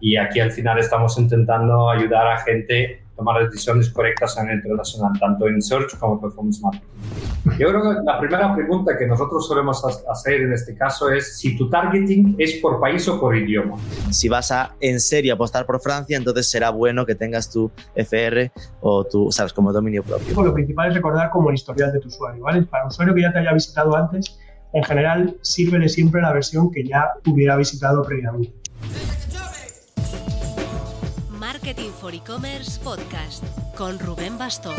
y aquí al final estamos intentando ayudar a gente a tomar decisiones correctas a nivel internacional, tanto en Search como Performance Marketing. Yo creo que la primera pregunta que nosotros solemos hacer en este caso es si tu targeting es por país o por idioma. Si vas a en serio apostar por Francia, entonces será bueno que tengas tu FR o tu, sabes, como dominio propio. Lo principal es recordar como el historial de tu usuario, ¿vale? Para un usuario que ya te haya visitado antes, en general, sírvele siempre la versión que ya hubiera visitado previamente. Marketing for E-Commerce Podcast con Rubén Bastón.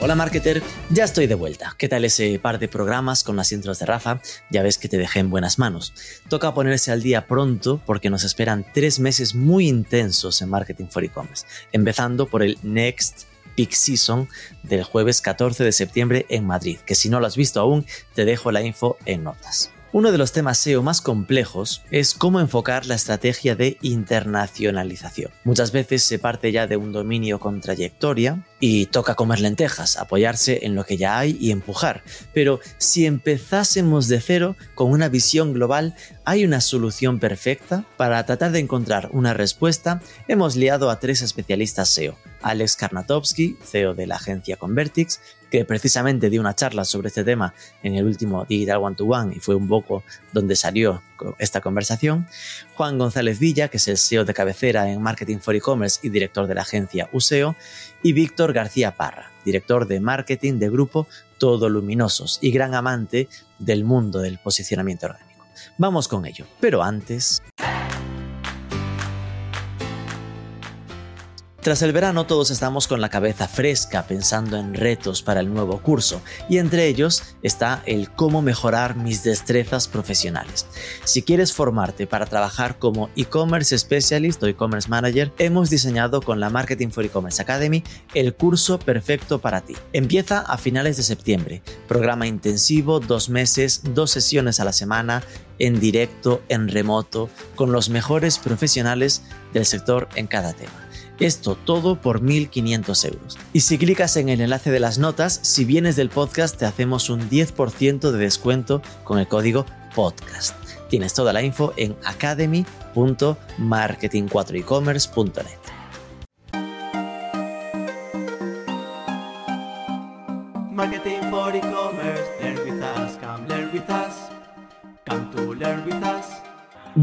Hola marketer, ya estoy de vuelta. ¿Qué tal ese par de programas con las intros de Rafa? Ya ves que te dejé en buenas manos. Toca ponerse al día pronto porque nos esperan tres meses muy intensos en Marketing for E-Commerce, empezando por el Next Peak Season del jueves 14 de septiembre en Madrid, que si no lo has visto aún, te dejo la info en notas. Uno de los temas SEO más complejos es cómo enfocar la estrategia de internacionalización. Muchas veces se parte ya de un dominio con trayectoria y toca comer lentejas, apoyarse en lo que ya hay y empujar. Pero si empezásemos de cero con una visión global, ¿hay una solución perfecta? Para tratar de encontrar una respuesta, hemos liado a tres especialistas SEO. Alex Karnatowski, CEO de la agencia Convertix, que precisamente dio una charla sobre este tema en el último Digital One to One y fue un poco donde salió esta conversación. Juan González Villa, que es el CEO de cabecera en Marketing for E-Commerce y director de la agencia USEO. Y Víctor García Parra, director de marketing de grupo Todo Luminosos y gran amante del mundo del posicionamiento orgánico. Vamos con ello, pero antes... Tras el verano todos estamos con la cabeza fresca pensando en retos para el nuevo curso y entre ellos está el cómo mejorar mis destrezas profesionales. Si quieres formarte para trabajar como e-commerce specialist o e-commerce manager, hemos diseñado con la Marketing for E-Commerce Academy el curso perfecto para ti. Empieza a finales de septiembre, programa intensivo, dos meses, dos sesiones a la semana, en directo, en remoto, con los mejores profesionales del sector en cada tema. Esto todo por 1.500 euros. Y si clicas en el enlace de las notas, si vienes del podcast te hacemos un 10% de descuento con el código podcast. Tienes toda la info en academy.marketing4ecommerce.net.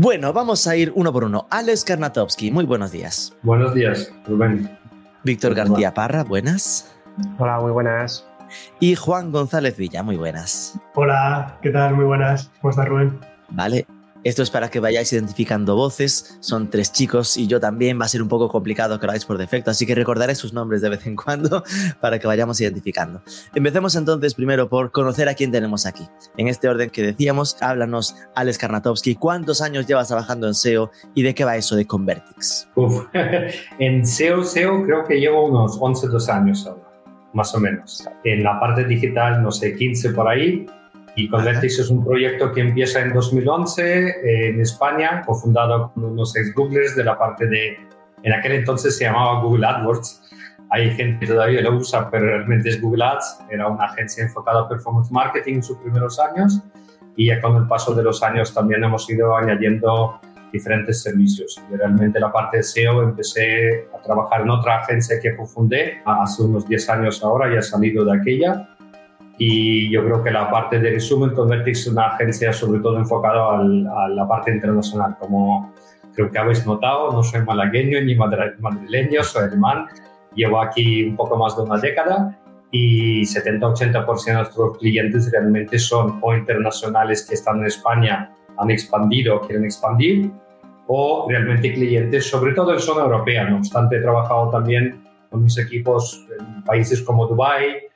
Bueno, vamos a ir uno por uno. Alex Karnatowski, muy buenos días. Buenos días, Rubén. Víctor García Parra, buenas. Hola, muy buenas. Y Juan González Villa, muy buenas. Hola, ¿qué tal? Muy buenas. ¿Cómo estás, Rubén? Vale, esto es para que vayáis identificando voces. Son tres chicos y yo también. Va a ser un poco complicado que lo hagáis por defecto, así que recordaré sus nombres de vez en cuando para que vayamos identificando. Empecemos entonces primero por conocer a quién tenemos aquí. En este orden que decíamos, háblanos Alex Karnatowski. ¿Cuántos años llevas trabajando en SEO y de qué va eso de Convertix? En SEO, SEO creo que llevo unos 11, 12 años ahora, más o menos. En la parte digital, no sé, 15 por ahí y Convertix es un proyecto que empieza en 2011 eh, en España, cofundado con unos ex Googlers de la parte de, en aquel entonces se llamaba Google AdWords. Hay gente que todavía lo usa, pero realmente es Google Ads. Era una agencia enfocada a performance marketing en sus primeros años y ya con el paso de los años también hemos ido añadiendo diferentes servicios. Y realmente la parte de SEO empecé a trabajar en otra agencia que fundé hace unos 10 años ahora, ya he salido de aquella y yo creo que la parte de resumen Convertix es una agencia sobre todo enfocada al, a la parte internacional. Como creo que habéis notado, no soy malagueño ni madrileño, soy alemán. Llevo aquí un poco más de una década y 70-80% de nuestros clientes realmente son o internacionales que están en España, han expandido o quieren expandir, o realmente clientes, sobre todo en zona europea. No obstante, he trabajado también con mis equipos en países como Dubái,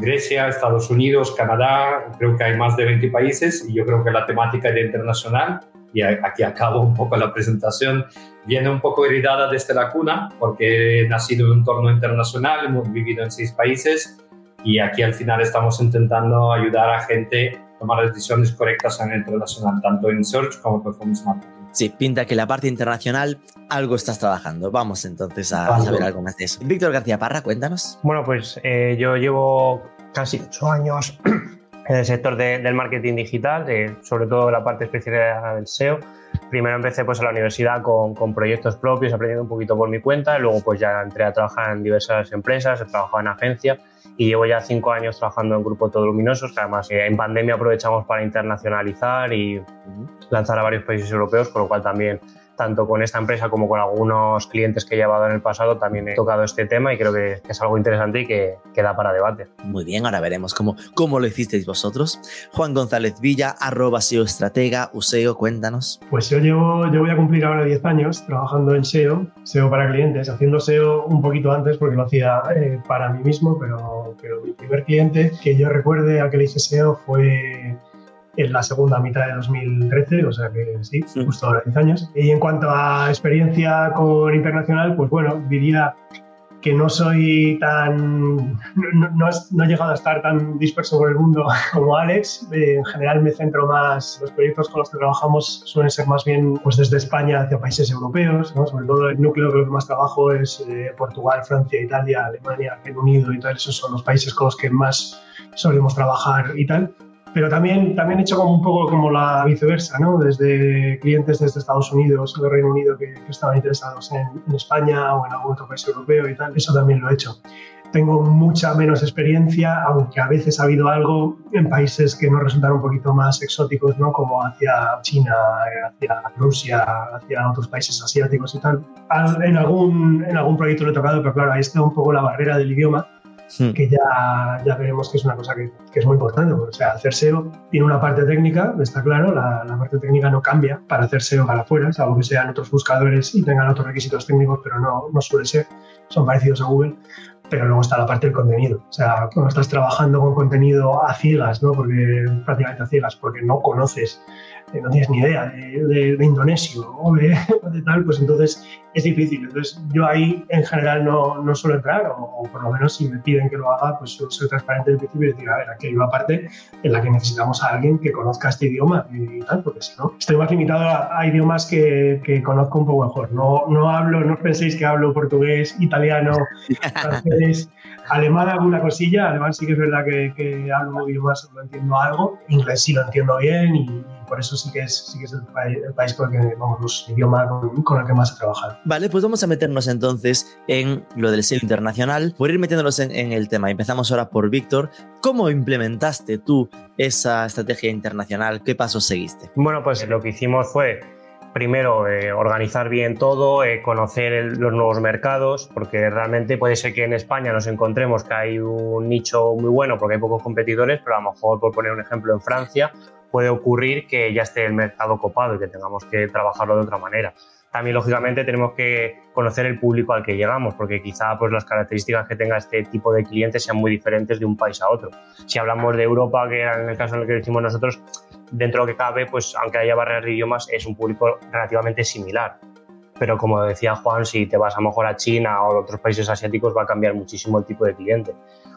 Grecia, Estados Unidos, Canadá, creo que hay más de 20 países y yo creo que la temática de internacional, y aquí acabo un poco la presentación, viene un poco heredada desde la cuna porque he nacido en un entorno internacional, hemos vivido en seis países y aquí al final estamos intentando ayudar a gente a tomar decisiones correctas en el internacional, tanto en search como performance marketing. Sí, pinta que la parte internacional algo estás trabajando. Vamos entonces a saber algo más de eso. Víctor García Parra, cuéntanos. Bueno, pues eh, yo llevo casi ocho años en el sector del marketing digital, sobre todo la parte especializada del SEO. Primero empecé pues en la universidad con, con, proyectos propios, aprendiendo un poquito por mi cuenta, y luego pues ya entré a trabajar en diversas empresas, he trabajado en agencia y llevo ya cinco años trabajando en Grupo Todo Luminosos, que además eh, en pandemia aprovechamos para internacionalizar y lanzar a varios países europeos, con lo cual también tanto con esta empresa como con algunos clientes que he llevado en el pasado, también he tocado este tema y creo que, es algo interesante y que, da para debate. Muy bien, ahora veremos cómo, cómo lo hicisteis vosotros. Juan González Villa, arroba SEO Estratega, USEO, cuéntanos. Pues yo llevo, yo voy a cumplir ahora 10 años trabajando en SEO, SEO para clientes, haciendo SEO un poquito antes porque lo hacía eh, para mí mismo, pero, pero mi primer cliente que yo recuerde a que le hice SEO fue en la segunda mitad de 2013, o sea que sí, justo ahora 10 años. Y en cuanto a experiencia con internacional, pues bueno, diría que no soy tan. No, he llegado a estar tan disperso por el mundo como Alex. Eh, en general me centro más. Los proyectos con los que trabajamos suelen ser más bien pues desde España hacia países europeos. Sobre todo el núcleo que más trabajo es eh, Portugal, Francia, Italia, Alemania, Reino Unido y tal. Esos son los países con los que más solemos trabajar y tal pero también, también he hecho como un poco como la viceversa, ¿no? Desde clientes desde Estados Unidos o Reino Unido que, estaban interesados en, España o en algún otro país europeo y tal, eso también lo he hecho. Tengo mucha menos experiencia, aunque a veces ha habido algo en países que nos resultan un poquito más exóticos, ¿no? Como hacia China, hacia Rusia, hacia otros países asiáticos y tal. En algún, en algún proyecto lo he tocado, pero claro, ahí está un poco la barrera del idioma Hmm. que ya, ya veremos que es una cosa que, que, es muy importante. o sea, hacer SEO tiene una parte técnica, está claro, la, la, parte técnica no cambia para hacer SEO para afuera, salvo que sean otros buscadores y tengan otros requisitos técnicos, pero no, no suele ser, son parecidos a Google. Pero luego está la parte del contenido. O sea, cuando estás trabajando con contenido a ciegas, ¿no? porque prácticamente a ciegas, porque no conoces no tienes ni idea de, de, indonesio o de, tal, pues entonces es difícil. Entonces yo ahí en general no, no suelo entrar, o, por lo menos si me piden que lo haga, pues suelo ser transparente desde el principio y decir, a ver, aquí hay una parte en la que necesitamos a alguien que conozca este idioma y, tal, porque si no, estoy más limitado a, idiomas que, que, conozco un poco mejor. No, no hablo, no penséis que hablo portugués, italiano, francés, alemán alguna cosilla, alemán sí que es verdad que, que hablo idiomas, lo entiendo algo, inglés sí lo entiendo bien y por eso sí que es, sí que es el, país, con el que, vamos, los idiomas con, el que más he trabajado. Vale, pues vamos a meternos entonces en lo del SEO internacional, por ir metiéndonos en, el tema. Empezamos ahora por Víctor. ¿Cómo implementaste tú esa estrategia internacional? ¿Qué pasos seguiste? Bueno, pues lo que hicimos fue primero eh, organizar bien todo, eh, conocer los nuevos mercados, porque realmente puede ser que en España nos encontremos que hay un nicho muy bueno porque hay pocos competidores, pero a lo mejor, por poner un ejemplo, en Francia puede ocurrir que ya esté el mercado copado y que tengamos que trabajarlo de otra manera. También, lógicamente, tenemos que conocer el público al que llegamos, porque quizá pues, las características que tenga este tipo de clientes sean muy diferentes de un país a otro. Si hablamos de Europa, que era en el caso en el que decimos nosotros, dentro de lo que cabe, pues aunque haya barreras de idiomas, es un público relativamente similar. Pero como decía Juan, si te vas a lo mejor a China o a otros países asiáticos, va a cambiar muchísimo el tipo de cliente.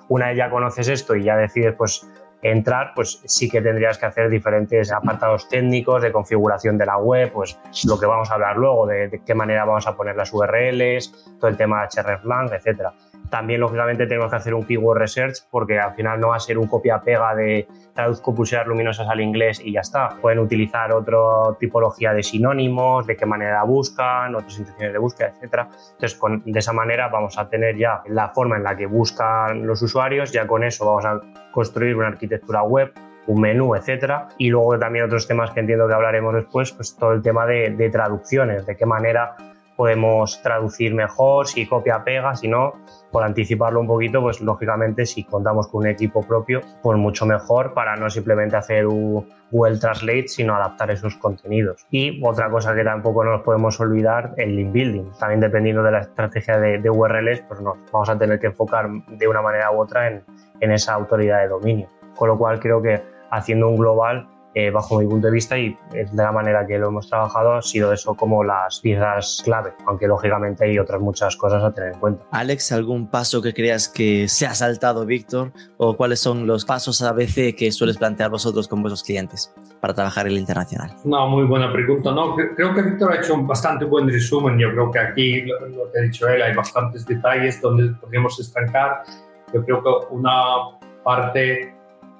Una vez ya conoces esto y ya decides, pues entrar, pues sí que tendrías que hacer diferentes apartados técnicos de configuración de la web, pues lo que vamos a hablar luego, de, qué manera vamos a poner las URLs, todo el tema de hreflang, etcétera. También, lógicamente, tenemos que hacer un keyword research porque al final no va a ser un copia-pega de traduzco pulseras luminosas al inglés y ya está. Pueden utilizar otra tipología de sinónimos, de qué manera buscan, otras intenciones de búsqueda, etc. Entonces, de esa manera vamos a tener ya la forma en la que buscan los usuarios, ya con eso vamos a construir una arquitectura web un menú, etcétera. Y luego también otros temas que entiendo que hablaremos después, pues todo el tema de, de traducciones, de qué manera podemos traducir mejor, si copia pega, si no, por anticiparlo un poquito, pues lógicamente si contamos con un equipo propio, pues mucho mejor para no simplemente hacer un Google Translate, sino adaptar esos contenidos. Y otra cosa que tampoco nos podemos olvidar, el link building. También dependiendo de la estrategia de, URLs, pues nos vamos a tener que enfocar de una manera u otra en esa autoridad de dominio. Con lo cual creo que haciendo un global eh, bajo mi punto de vista y de la manera que lo hemos trabajado ha sido eso como las piezas clave, aunque lógicamente hay otras muchas cosas a tener en cuenta. Alex, ¿algún paso que creas que se ha saltado Víctor o cuáles son los pasos a veces que sueles plantear vosotros con vuestros clientes para trabajar en el internacional? No, muy buena pregunta. No, creo que Víctor ha hecho un bastante buen resumen. Yo creo que aquí, lo, lo que ha dicho él, hay bastantes detalles donde podríamos estancar. Yo creo que una parte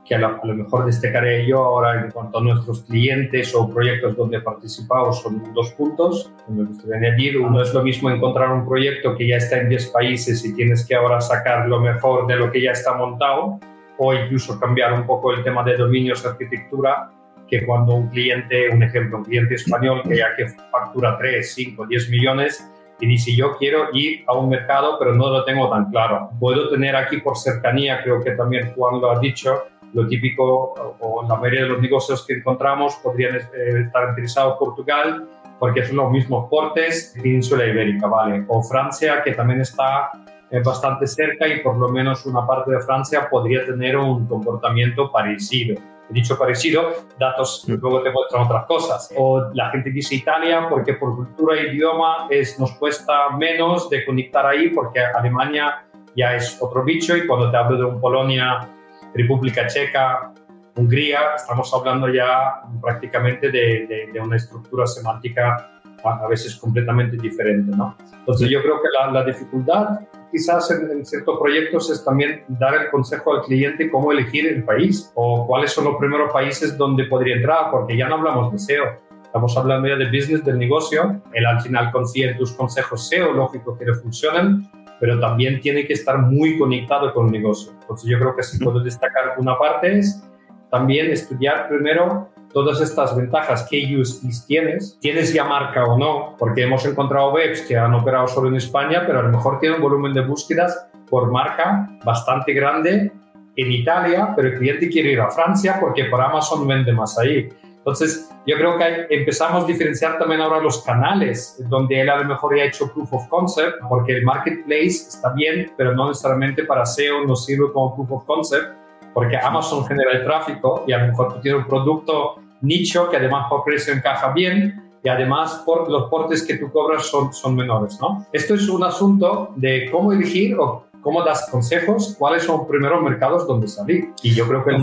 que a lo, mejor destacaré yo ahora en cuanto a nuestros clientes o proyectos donde he participado son dos puntos que me gustaría añadir. Uno es lo mismo encontrar un proyecto que ya está en 10 países y tienes que ahora sacar lo mejor de lo que ya está montado o incluso cambiar un poco el tema de dominios, arquitectura, que cuando un cliente, un ejemplo, un cliente español que ya que factura 3, 5, 10 millones, y dice yo quiero ir a un mercado pero no lo tengo tan claro. Puedo tener aquí por cercanía, creo que también Juan lo ha dicho, lo típico o la mayoría de los negocios que encontramos podrían eh, estar interesados Portugal porque son los mismos portes, Península Ibérica, ¿vale? O Francia que también está eh, bastante cerca y por lo menos una parte de Francia podría tener un comportamiento parecido dicho parecido, datos luego te muestran otras cosas. O la gente dice Italia porque por cultura e idioma es, nos cuesta menos de conectar ahí porque Alemania ya es otro bicho y cuando te hablo de un Polonia, República Checa, Hungría, estamos hablando ya prácticamente de, de, una estructura semántica a veces completamente diferente. ¿no? Entonces yo creo que la, la dificultad quizás en, ciertos proyectos es también dar el consejo al cliente cómo elegir el país o cuáles son los primeros países donde podría entrar, porque ya no hablamos de SEO, estamos hablando ya de business, del negocio. Él al final en tus consejos SEO, lógico que le funcionan, pero también tiene que estar muy conectado con el negocio. Entonces yo creo que si puedo destacar una parte es también estudiar primero todas estas ventajas, qué USPs tienes, tienes ya marca o no, porque hemos encontrado webs que han operado solo en España, pero a lo mejor tienen un volumen de búsquedas por marca bastante grande en Italia, pero el cliente quiere ir a Francia porque por Amazon vende más ahí. Entonces, yo creo que empezamos a diferenciar también ahora los canales, donde él a lo mejor ya ha hecho proof of concept, porque el marketplace está bien, pero no necesariamente para SEO nos sirve como proof of concept, porque Amazon genera el tráfico y a lo mejor tú tienes un producto nicho que además por precio encaja bien y además por los portes que tú cobras son, son menores, ¿no? Esto es un asunto de cómo elegir o cómo das consejos, cuáles son los primeros mercados donde salir. Y yo creo que el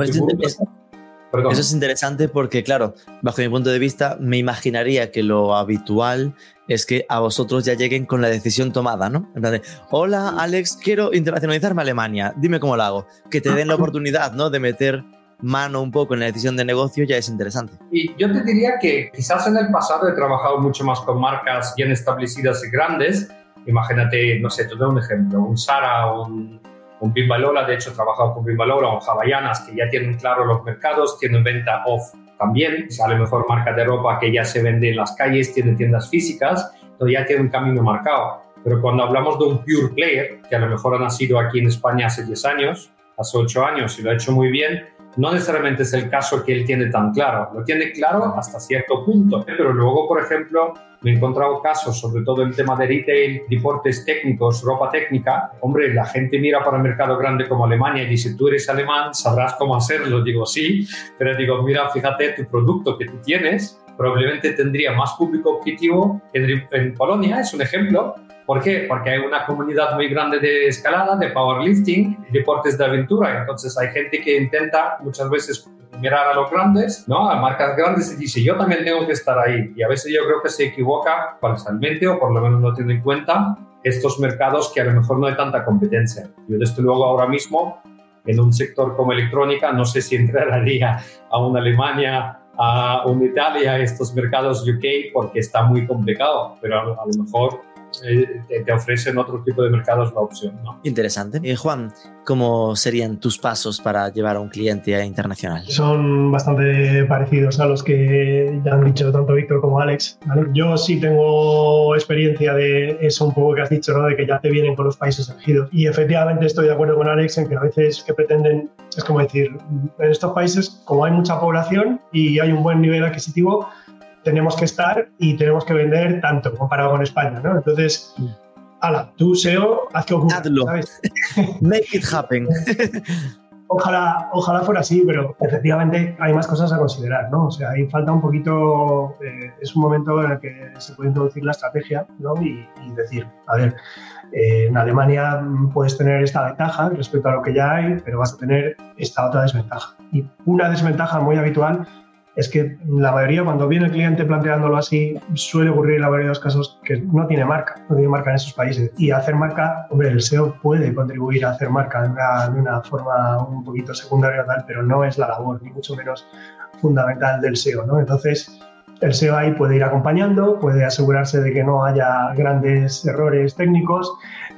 Eso es interesante porque, claro, bajo mi punto de vista, me imaginaría que lo habitual es que a vosotros ya lleguen con la decisión tomada, ¿no? En plan de, hola Alex, quiero internacionalizarme a Alemania, dime cómo lo hago. Que te den la oportunidad, ¿no? De meter mano un poco en la decisión de negocio ya es interesante. Y yo te diría que quizás en el pasado he trabajado mucho más con marcas bien establecidas y grandes. Imagínate, no sé, te doy un ejemplo, un Sara, un, un Bimbalola, de hecho he trabajado con Bimbalola o Havaianas que ya tienen claro los mercados, tienen venta off también, a lo mejor marca de ropa que ya se vende en las calles, tienen tiendas físicas, entonces ya tiene un camino marcado. Pero cuando hablamos de un pure player, que a lo mejor ha nacido aquí en España hace 10 años, hace 8 años y lo ha hecho muy bien, no necesariamente es el caso que él tiene tan claro. Lo tiene claro hasta cierto punto, pero luego, por ejemplo, me he encontrado casos, sobre todo en tema de retail, deportes técnicos, ropa técnica. Hombre, la gente mira para un mercado grande como Alemania y dice, tú eres alemán, sabrás cómo hacerlo. Digo, sí, pero digo, mira, fíjate, tu producto que tú tienes probablemente tendría más público objetivo en, en Polonia, es un ejemplo, ¿Por qué? Porque hay una comunidad muy grande de escalada, de powerlifting, deportes de aventura. Entonces hay gente que intenta muchas veces mirar a los grandes, ¿no? A marcas grandes y dice, yo también tengo que estar ahí. Y a veces yo creo que se equivoca parcialmente o por lo menos no tiene en cuenta estos mercados que a lo mejor no hay tanta competencia. Yo desde luego ahora mismo en un sector como electrónica no sé si entraría a una Alemania, a una Italia, a estos mercados UK porque está muy complicado, pero a lo mejor eh, te, ofrecen otro tipo de mercados la opción. ¿no? Interesante. Eh, Juan, ¿cómo serían tus pasos para llevar a un cliente internacional? Son bastante parecidos a los que ya han dicho tanto Víctor como Alex. Yo sí tengo experiencia de eso un poco que has dicho, ¿no? de que ya te vienen con los países elegidos. Y efectivamente estoy de acuerdo con Alex en que a veces que pretenden, es como decir, en estos países, como hay mucha población y hay un buen nivel adquisitivo, tenemos que estar y tenemos que vender tanto comparado con España, ¿no? Entonces, ala, tú SEO, haz que ocurra, ¿sabes? Make it happen. Ojalá, ojalá fuera así, pero efectivamente hay más cosas a considerar, ¿no? O sea, ahí falta un poquito, eh, es un momento en el que se puede introducir la estrategia, ¿no? Y, decir, a ver, eh, en Alemania puedes tener esta ventaja respecto a lo que ya hay, pero vas a tener esta otra desventaja. Y una desventaja muy habitual es que la mayoría, cuando viene el cliente planteándolo así, suele ocurrir en la mayoría de los casos que no tiene marca, no tiene marca en esos países. Y hacer marca, hombre, el SEO puede contribuir a hacer marca de una, forma un poquito secundaria tal, pero no es la labor, ni mucho menos fundamental del SEO, ¿no? Entonces, el SEO ahí puede ir acompañando, puede asegurarse de que no haya grandes errores técnicos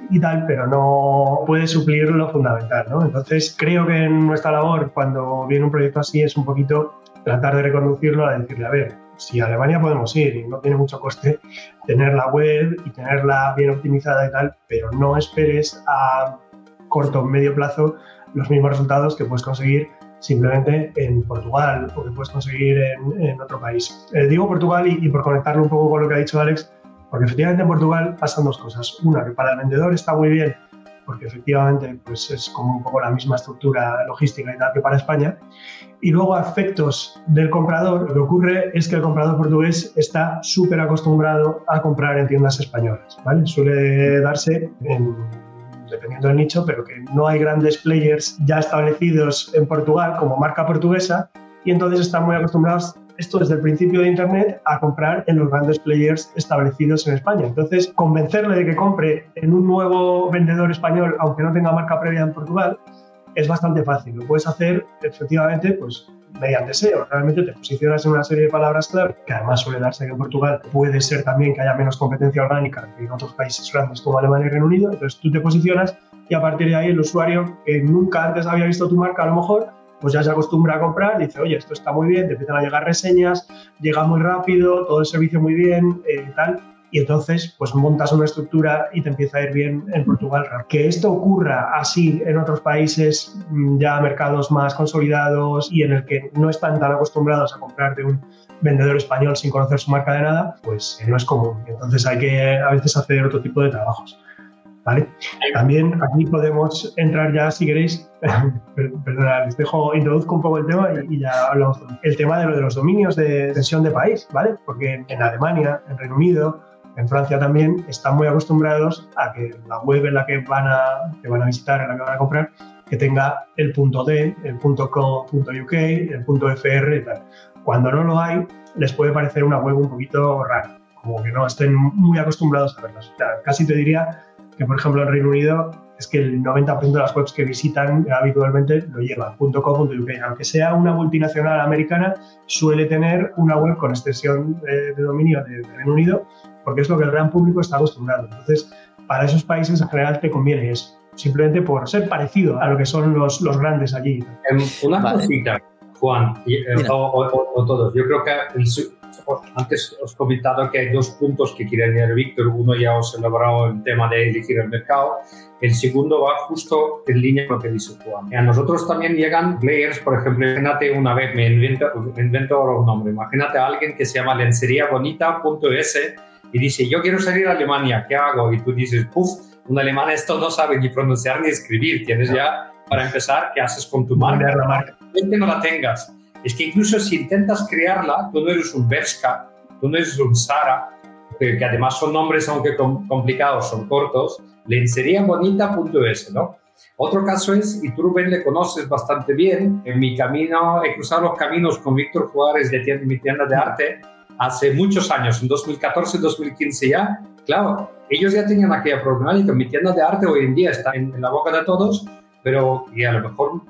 y tal, pero no puede suplir lo fundamental, ¿no? Entonces, creo que en nuestra labor, cuando viene un proyecto así, es un poquito tratar de reconducirlo a decirle, a ver, si a Alemania podemos ir y no tiene mucho coste tener la web y tenerla bien optimizada y tal, pero no esperes a corto o medio plazo los mismos resultados que puedes conseguir simplemente en Portugal o que puedes conseguir en, otro país. Eh, digo Portugal y, por conectarlo un poco con lo que ha dicho Alex, porque efectivamente en Portugal pasan dos cosas. Una, que para el vendedor está muy bien, porque efectivamente pues es como un poco la misma estructura logística y tal que para España. Y luego a efectos del comprador, lo que ocurre es que el comprador portugués está súper acostumbrado a comprar en tiendas españolas. ¿vale? Suele darse en dependiendo del nicho, pero que no hay grandes players ya establecidos en Portugal como marca portuguesa y entonces están muy acostumbrados esto desde el principio de Internet a comprar en los grandes players establecidos en España. Entonces, convencerle de que compre en un nuevo vendedor español, aunque no tenga marca previa en Portugal, es bastante fácil. Lo puedes hacer efectivamente pues, mediante SEO. Realmente te posicionas en una serie de palabras clave, que además suele darse que en Portugal puede ser también que haya menos competencia orgánica que en otros países grandes como Alemania y Reino Unido. Entonces tú te posicionas y a partir de ahí el usuario que nunca antes había visto tu marca a lo mejor pues ya se acostumbra a comprar, dice, oye, esto está muy bien, te empiezan a llegar reseñas, llega muy rápido, todo el servicio muy bien, eh, tal, y entonces pues montas una estructura y te empieza a ir bien en Portugal. Que esto ocurra así en otros países mm, ya mercados más consolidados y en el que no están tan acostumbrados a comprar de un vendedor español sin conocer su marca de nada, pues eh, no es común. Entonces hay que a veces hacer otro tipo de trabajos. ¿Vale? También aquí podemos entrar ya, si queréis, perdona, les dejo, introduzco un poco el tema y, ya hablamos. El tema de lo de los dominios de extensión de país, ¿vale? Porque en Alemania, en Reino Unido, en Francia también están muy acostumbrados a que la web en la que van a, que van a visitar, en la que van a comprar, que tenga el punto .d, el punto .co, .uk, el punto .fr. Cuando no lo hay, les puede parecer una web un poquito rara, como que no estén muy acostumbrados a verlas. casi te diría que, por ejemplo, en Reino Unido es que el 90% de las webs que visitan habitualmente lo llevan .co.uk. Aunque sea una multinacional americana, suele tener una web con extensión de, de dominio de, de Reino Unido porque es lo que el gran público está acostumbrado. Entonces, para esos países en general te conviene eso, simplemente por ser parecido a lo que son los, los grandes allí. Em, una cosita, Juan, eh, o, todos. Yo creo que antes os he comentado que hay dos puntos que quiere añadir Víctor. Uno ya os he elaborado el tema de elegir el mercado. El segundo va justo en línea con lo que dice Juan. A nosotros también llegan players, por ejemplo, imagínate una vez, me invento, me invento ahora un nombre, imagínate a alguien que se llama lenceriabonita.es y dice, yo quiero salir a Alemania, ¿qué hago? Y tú dices, puff, un alemán esto no sabe ni pronunciar ni escribir, tienes ya, para empezar, ¿qué haces con tu marca? La marca. Que no la tengas. Es que incluso si intentas crearla, tú no eres un Bershka, tú no eres un Sara, que, además son nombres, aunque complicados, son cortos, lenseriabonita.es, ¿no? Otro caso es, y tú Rubén le conoces bastante bien, en mi camino, he cruzado los caminos con Víctor Juárez de mi tienda de arte, hace muchos años, en 2014, 2015 ya, claro, ellos ya tenían aquella problemática. Mi tienda de arte hoy en día está en, la boca de todos, pero y a lo mejor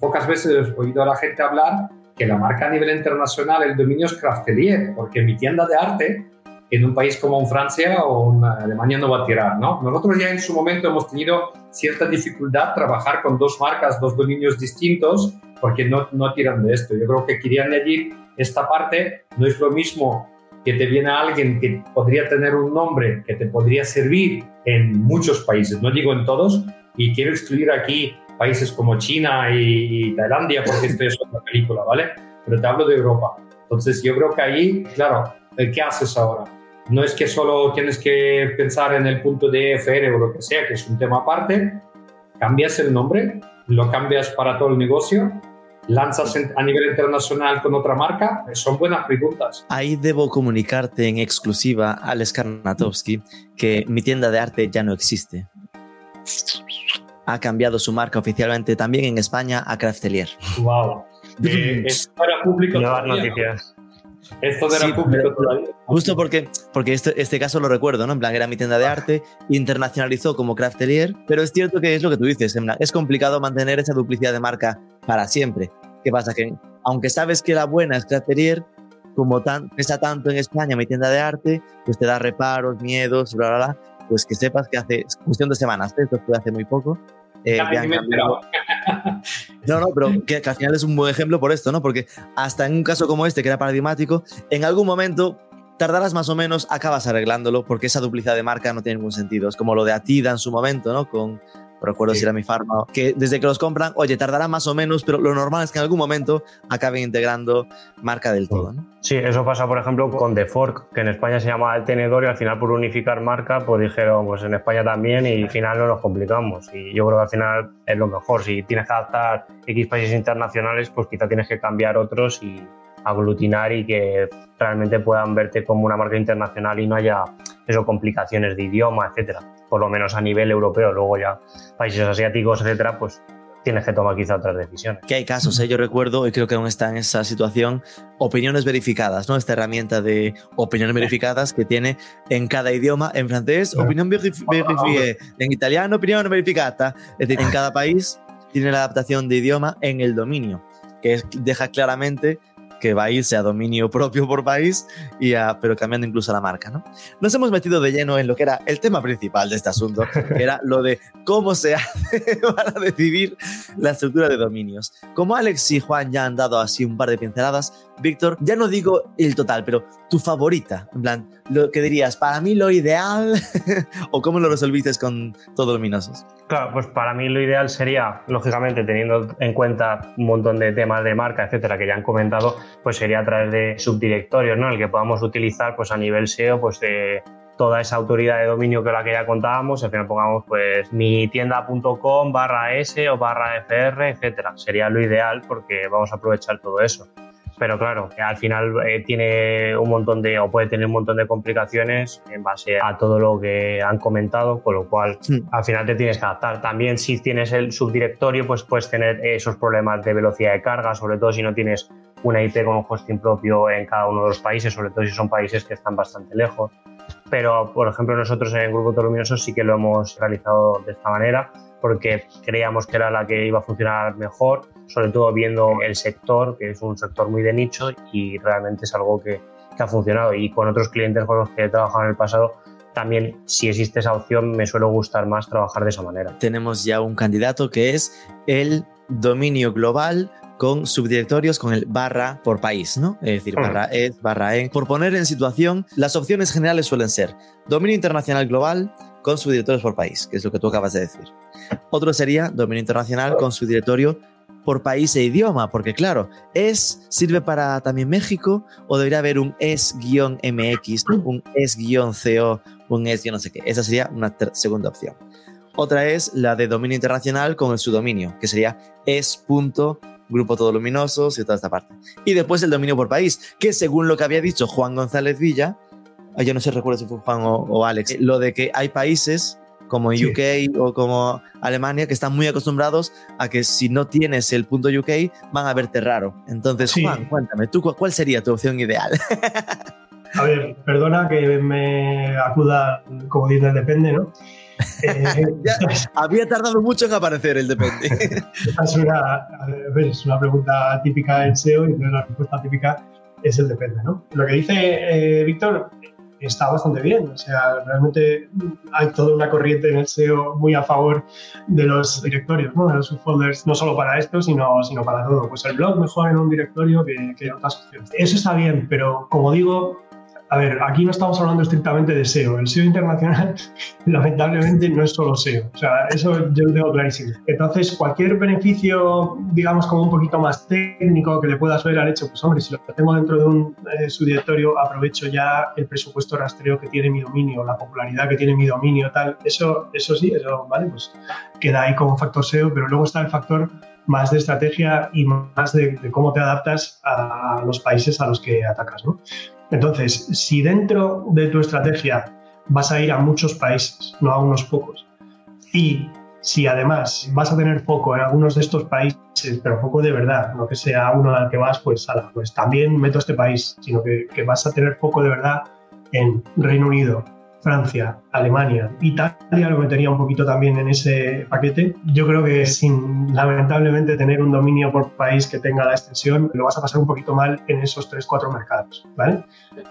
pocas veces he oído a la gente hablar que la marca a nivel internacional, el dominio es Craftelier, porque mi tienda de arte en un país como Francia o Alemania no va a tirar, ¿no? Nosotros ya en su momento hemos tenido cierta dificultad trabajar con dos marcas, dos dominios distintos, porque no, no tiran de esto. Yo creo que querían añadir esta parte no es lo mismo que te viene alguien que podría tener un nombre que te podría servir en muchos países, no digo en todos, y quiero excluir aquí países como China y, Tailandia porque esto es otra película, ¿vale? Pero te hablo de Europa. Entonces yo creo que ahí, claro, ¿qué haces ahora? No es que solo tienes que pensar en el punto de FR o lo que sea, que es un tema aparte, cambias el nombre, lo cambias para todo el negocio lanzas a nivel internacional con otra marca? Son buenas preguntas. Ahí debo comunicarte en exclusiva, Alex Karnatowski, que mi tienda de arte ya no existe. Ha cambiado su marca oficialmente también en España a Craftelier. ¡Wow! es para público. Nuevas noticias. Esto de la público todavía. Justo porque, porque este, este caso lo recuerdo, ¿no? En plan, era mi tienda de arte, internacionalizó como Craftelier, pero es cierto que es lo que tú dices, en plan, es complicado mantener esa duplicidad de marca para siempre. ¿Qué pasa? Que aunque sabes que la buena es Craftelier, como tan, pesa tanto en España mi tienda de arte, pues te da reparos, miedos, bla, bla, bla, pues que sepas que hace cuestión de semanas, esto fue hace muy poco, eh, no, no, pero que, que, al final es un buen ejemplo por esto, ¿no? Porque hasta en un caso como este, que era paradigmático, en algún momento tardarás más o menos, acabas arreglándolo, porque esa duplicidad de marca no tiene ningún sentido. Es como lo de Atida en su momento, ¿no? Con, recuerdo si era mi farma, que desde que los compran, oye, tardará más o menos, pero lo normal es que en algún momento acaben integrando marca del todo. ¿no? Sí, eso pasa, por ejemplo, con The Fork, que en España se llama El Tenedor y al final por unificar marca, pues dijeron, pues en España también y al final no nos complicamos. Y yo creo que al final es lo mejor. Si tienes que adaptar X países internacionales, pues quizá tienes que cambiar otros y aglutinar y que realmente puedan verte como una marca internacional y no haya eso, complicaciones de idioma, etcétera por lo menos a nivel europeo. Luego ya países asiáticos, etcétera, pues tienes que tomar quizá otras decisiones. Que hay casos, ¿eh? yo recuerdo, y creo que aún está en esa situación, opiniones verificadas, ¿no? Esta herramienta de opiniones verificadas que tiene en cada idioma, en francés, opinión verificada, en italiano, opinión verificada. Es decir, en cada país tiene la adaptación de idioma en el dominio, que deja claramente que va a irse a dominio propio por país, y a, pero cambiando incluso la marca. ¿no? Nos hemos metido de lleno en lo que era el tema principal de este asunto, que era lo de cómo se hace para decidir la estructura de dominios. Como Alex y Juan ya han dado así un par de pinceladas, Víctor, ya no digo el total, pero tu favorita, en plan, lo que dirías, para mí lo ideal, o cómo lo resolviste con todos luminosos. Claro, pues para mí lo ideal sería, lógicamente, teniendo en cuenta un montón de temas de marca, etcétera, que ya han comentado, pues sería a través de subdirectorios, ¿no? El que podamos utilizar, pues a nivel SEO, pues de toda esa autoridad de dominio que la que ya contábamos, al final pongamos pues mi tienda.com barra S o barra FR, etcétera. Sería lo ideal porque vamos a aprovechar todo eso pero claro, al final eh, tiene un montón de, o puede tener un montón de complicaciones en base a todo lo que han comentado, con lo cual al final te tienes que adaptar. También si tienes el subdirectorio, pues puedes tener esos problemas de velocidad de carga, sobre todo si no tienes una IP con un hosting propio en cada uno de los países, sobre todo si son países que están bastante lejos. Pero, por ejemplo, nosotros en el Grupo Toruminoso sí que lo hemos realizado de esta manera porque creíamos que era la que iba a funcionar mejor, sobre todo viendo el sector, que es un sector muy de nicho y realmente es algo que, que ha funcionado. Y con otros clientes con los que he trabajado en el pasado, también si existe esa opción me suele gustar más trabajar de esa manera. Tenemos ya un candidato que es el dominio global con subdirectorios con el barra por país, ¿no? Es decir, barra es, barra en. Por poner en situación, las opciones generales suelen ser dominio internacional global con subdirectorios por país, que es lo que tú acabas de decir. Otro sería dominio internacional con su directorio por país e idioma, porque claro, es sirve para también México o debería haber un es-mx, un es-co, un es yo no sé qué. Esa sería una segunda opción. Otra es la de dominio internacional con el subdominio, que sería es. Grupo Todo Luminosos y toda esta parte. Y después el dominio por país, que según lo que había dicho Juan González Villa, yo no sé, recuerdo si fue Juan o, o Alex, lo de que hay países como UK o como Alemania, que están muy acostumbrados a que si no tienes el punto UK, van a verte raro. Entonces, Juan, cuéntame, ¿tú cuál sería tu opción ideal? a ver, perdona que me acuda, como dice, depende, ¿no? Eh, había tardado mucho en aparecer el depende. es, una, es una pregunta típica en SEO y la respuesta típica es el depende, ¿no? Lo que dice eh, Víctor está bastante bien. O sea, realmente hay toda una corriente en el SEO muy a favor de los directorios, ¿no? de los subfolders, no solo para esto, sino, sino para todo. Pues el blog mejor en un directorio que, que otras opciones. Eso está bien, pero como digo, a ver, aquí no estamos hablando estrictamente de SEO. El SEO internacional, lamentablemente, no es solo SEO. O sea, eso yo lo tengo clarísimo. Entonces, cualquier beneficio, digamos, como un poquito más técnico que le puedas ver al hecho, pues hombre, si lo tengo dentro de un eh, subdirectorio, aprovecho ya el presupuesto rastreo que tiene mi dominio, la popularidad que tiene mi dominio, tal. Eso, eso sí, eso, vale, pues queda ahí como factor SEO, pero luego está el factor más de estrategia y más de, de, cómo te adaptas a los países a los que atacas. ¿no? Entonces, si dentro de tu estrategia vas a ir a muchos países, no a unos pocos, y si además vas a tener foco en algunos de estos países pero foco de verdad, no que sea uno al que vas, pues, pues también meto este país, sino que, que vas a tener foco de verdad en Reino Unido, Francia, Alemania, Italia lo metería un poquito también en ese paquete. Yo creo que sin lamentablemente tener un dominio por país que tenga la extensión, lo vas a pasar un poquito mal en esos 3-4 mercados, ¿vale?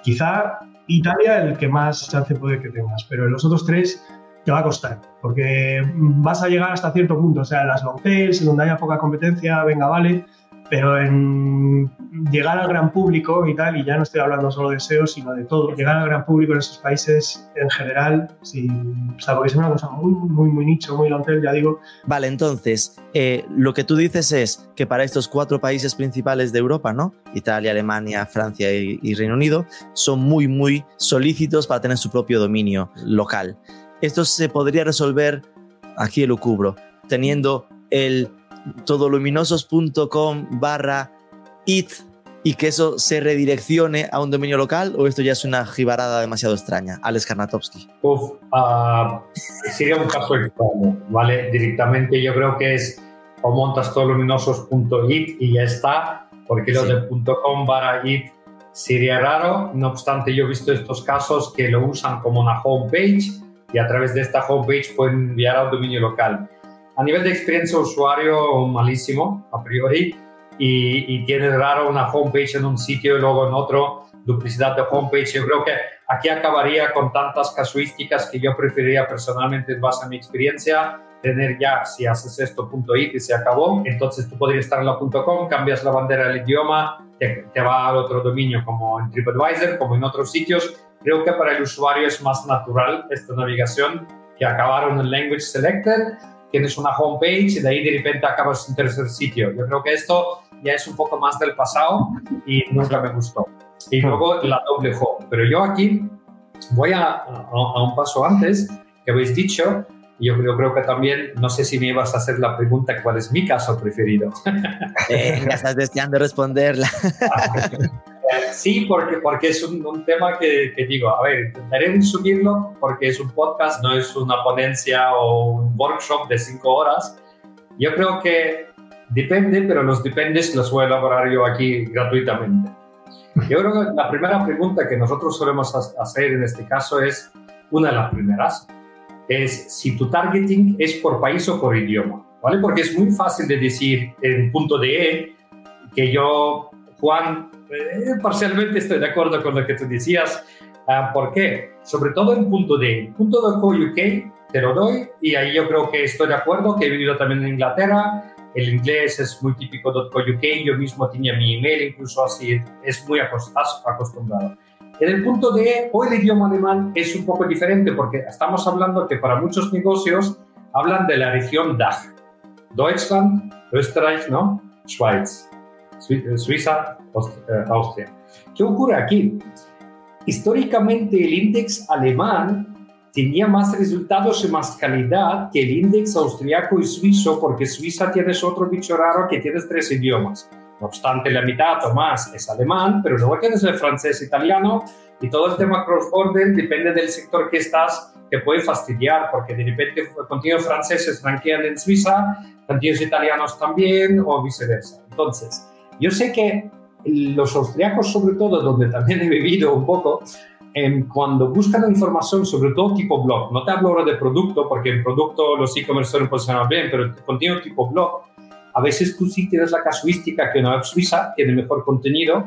Quizá Italia el que más chance puede que tengas, pero en los otros tres te va a costar, porque vas a llegar hasta cierto punto, o sea, las long tails, donde haya poca competencia, venga, vale, pero en llegar al gran público y tal, y ya no estoy hablando solo de SEO, sino de todo, llegar al gran público en esos países en general, si, o sea, porque es una cosa muy, muy, muy nicho, muy long ya digo. Vale, entonces, eh, lo que tú dices es que para estos cuatro países principales de Europa, ¿no? Italia, Alemania, Francia y, y Reino Unido, son muy, muy solícitos para tener su propio dominio local. Esto se podría resolver, aquí lo cubro, teniendo el todoluminosos.com barra it y que eso se redireccione a un dominio local o esto ya es una jibarada demasiado extraña? Alex Karnatovsky. Uf, uh, sería un caso extraño, ¿vale? Directamente yo creo que es o montas todoluminosos.it y ya está, porque lo de .com barra it sería raro, no obstante yo he visto estos casos que lo usan como una homepage y a través de esta homepage pueden enviar al dominio local. A nivel de experiencia usuario, malísimo a priori y, y tiene raro una homepage en un sitio y luego en otro, duplicidad de homepage. Yo creo que aquí acabaría con tantas casuísticas que yo preferiría personalmente, en base a mi experiencia, tener ya, si haces esto .it y se acabó, entonces tú podrías estar en la .com, cambias la bandera del idioma, te, te va al otro dominio como en TripAdvisor, como en otros sitios. Creo que para el usuario es más natural esta navegación que acabar en Language Selector tienes una homepage y de ahí de repente acabas en tercer sitio. Yo creo que esto ya es un poco más del pasado y nunca me gustó. Y luego la doble home. Pero yo aquí voy a, a, un paso antes que habéis dicho. Yo, yo creo que también, no sé si me ibas a hacer la pregunta, ¿cuál es mi caso preferido? Eh, ya estás deseando responderla. Sí, porque, porque es un, un tema que, que, digo, a ver, intentaré subirlo porque es un podcast, no es una ponencia o un workshop de cinco horas. Yo creo que depende, pero los dependes los voy a elaborar yo aquí gratuitamente. Yo creo que la primera pregunta que nosotros solemos hacer en este caso es, una de las primeras, es si tu targeting es por país o por idioma, ¿vale? Porque es muy fácil de decir en punto de que yo, Juan, eh, parcialmente estoy de acuerdo con lo que tú decías. Uh, ¿Por qué? Sobre todo en punto D. Punto de UK te lo doy y ahí yo creo que estoy de acuerdo, que he vivido también en Inglaterra. El inglés es muy típico de .co UK, yo mismo tenía mi email, incluso así es muy acostumbrado. En el punto D, hoy el idioma alemán es un poco diferente porque estamos hablando que para muchos negocios hablan de la región DACH. Deutschland, Österreich, ¿no? Schweiz. Suiza, eh, Austria. ¿Qué ocurre aquí? Históricamente el índice alemán tenía más resultados y más calidad que el índice austriaco y suizo porque Suiza tienes otro bicho raro que tienes tres idiomas. No obstante, la mitad o más es alemán, pero luego tienes el francés, italiano y todo el tema cross-border depende del sector que estás, que puede fastidiar porque de repente contenidos franceses franquean en Suiza, contenidos italianos también o viceversa. Entonces, yo sé que los austriacos, sobre todo, donde también he vivido un poco, eh, cuando buscan información, sobre todo tipo blog, no te hablo ahora de producto, porque en producto los e-commerce suelen posicionar bien, pero contenido tipo blog, a veces tú sí tienes la casuística que una web suiza tiene mejor contenido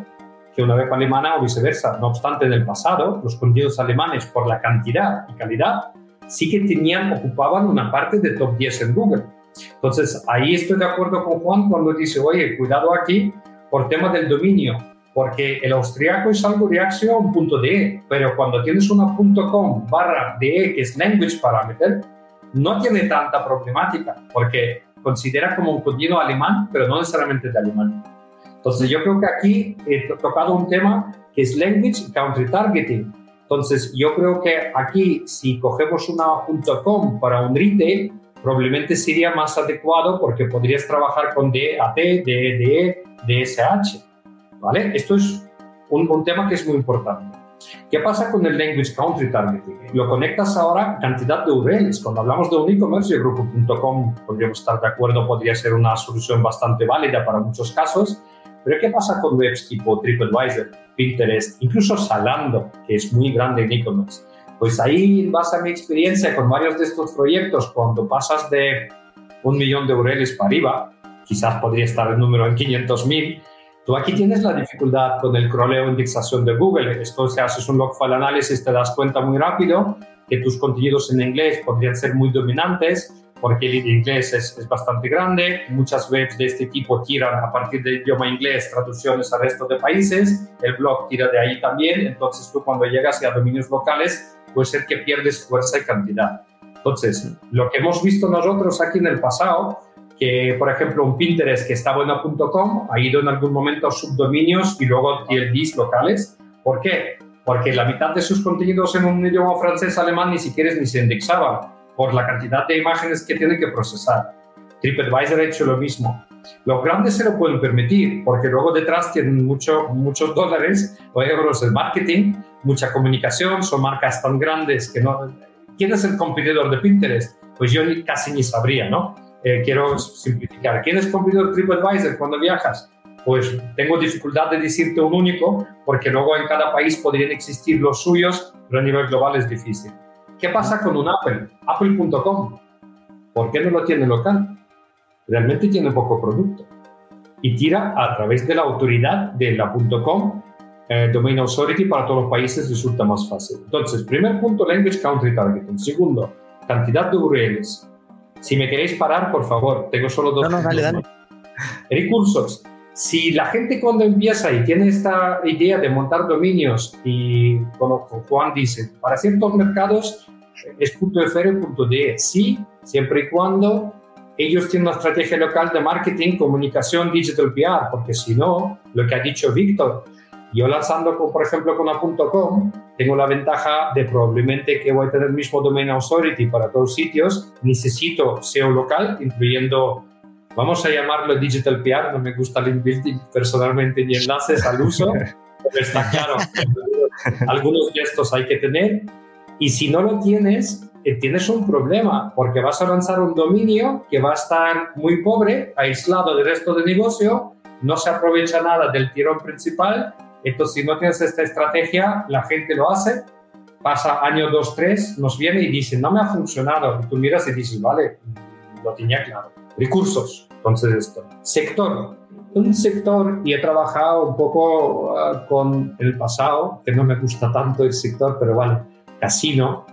que una web alemana o viceversa. No obstante, en el pasado, los contenidos alemanes, por la cantidad y calidad, sí que tenían, ocupaban una parte de top 10 en Google. Entonces, ahí estoy de acuerdo con Juan cuando dice, oye, cuidado aquí por tema del dominio, porque el austriaco es algo reacción a un punto de, pero cuando tienes una .com barra de, que es language parameter, no tiene tanta problemática, porque considera como un contenido alemán, pero no necesariamente de alemán. Entonces, yo creo que aquí he tocado un tema que es language country targeting. Entonces, yo creo que aquí, si cogemos una .com para un retail, probablemente sería más adecuado porque podrías trabajar con DAT, DE, DSH. ¿Vale? Esto es un, tema que es muy importante. ¿Qué pasa con el Language Country Targeting? Lo conectas ahora a cantidad de URLs. Cuando hablamos de un e-commerce, el grupo.com podríamos estar de acuerdo, podría ser una solución bastante válida para muchos casos. Pero ¿qué pasa con webs tipo TripAdvisor, Pinterest, incluso Salando, que es muy grande en e-commerce? Pues ahí, en a mi experiencia con varios de estos proyectos, cuando pasas de un millón de URLs para arriba, quizás podría estar el número en 500.000, Tú aquí tienes la dificultad con el crawleo indexación de Google. Si haces un logfile análisis te das cuenta muy rápido que tus contenidos en inglés podrían ser muy dominantes porque el inglés es, es, bastante grande. Muchas webs de este tipo tiran a partir del idioma inglés traducciones al resto de países. El blog tira de ahí también. Entonces tú cuando llegas a dominios locales puede ser que pierdes fuerza y cantidad. Entonces, lo que hemos visto nosotros aquí en el pasado que, por ejemplo, un Pinterest que estaba en .com ha ido en algún momento a subdominios y luego TLDs locales. ¿Por qué? Porque la mitad de sus contenidos en un idioma francés, alemán, ni siquiera ni se indexaban por la cantidad de imágenes que tiene que procesar. TripAdvisor ha hecho lo mismo. Los grandes se lo pueden permitir porque luego detrás tienen mucho, muchos dólares o euros de marketing, mucha comunicación, son marcas tan grandes que no... ¿Quién es el competidor de Pinterest? Pues yo casi ni sabría, ¿no? Eh, quiero simplificar. ¿Quién es competidor TripAdvisor cuando viajas? Pues tengo dificultad de decirte un único, porque luego en cada país podrían existir los suyos, pero a nivel global es difícil. ¿Qué pasa con un Apple? Apple.com. ¿Por qué no lo tiene local? Realmente tiene poco producto. Y tira a través de la autoridad de la .com, eh, Domain Authority, para todos los países resulta más fácil. Entonces, primer punto, Language Country Targeting. Segundo, cantidad de URLs. Si me queréis parar, por favor, tengo solo dos. No, no, dale, dale. Recursos. Si la gente cuando empieza y tiene esta idea de montar dominios y como Juan dice, para ciertos mercados es .fr y .de, sí, siempre y cuando ellos tienen una estrategia local de marketing, comunicación, digital PR, porque si no, lo que ha dicho Víctor, yo lanzando, por ejemplo, con .com, tengo la ventaja de probablemente que voy a tener el mismo domain authority para todos sitios. Necesito SEO local, incluyendo, vamos a llamarlo digital PR, no me gusta el building personalmente ni enlaces al uso, pero está claro, algunos gestos hay que tener. Y si no lo tienes, eh, tienes un problema, porque vas a lanzar un dominio que va a estar muy pobre, aislado del resto del negocio, no se aprovecha nada del tirón principal entonces, si no tienes esta estrategia, la gente lo hace, pasa año, dos, tres, nos viene y dice, no me ha funcionado. Y tú miras y dices, vale, lo tenía claro. Recursos, entonces esto. Sector. Un sector, y he trabajado un poco ah, con el pasado, que no me gusta tanto el sector, pero vale, casino,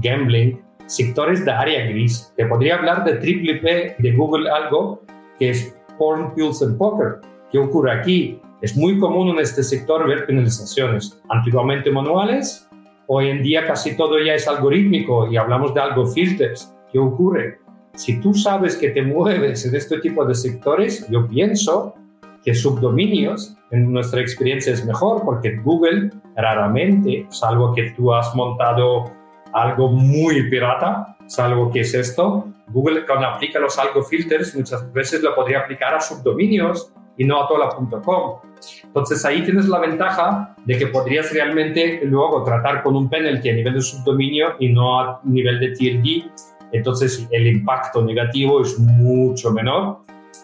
gambling, sectores de área gris. Te podría hablar de triple P de Google algo, que es Porn, Pills and Poker. ¿Qué ocurre aquí? Es muy común en este sector ver penalizaciones, antiguamente manuales, hoy en día casi todo ya es algorítmico y hablamos de algo filters. ¿Qué ocurre? Si tú sabes que te mueves en este tipo de sectores, yo pienso que subdominios, en nuestra experiencia, es mejor porque Google raramente, salvo que tú has montado algo muy pirata, salvo que es esto, Google cuando aplica los algo filters muchas veces lo podría aplicar a subdominios y no a tola.com. Entonces ahí tienes la ventaja de que podrías realmente luego tratar con un penalty a nivel de subdominio y no a nivel de TLD. Entonces el impacto negativo es mucho menor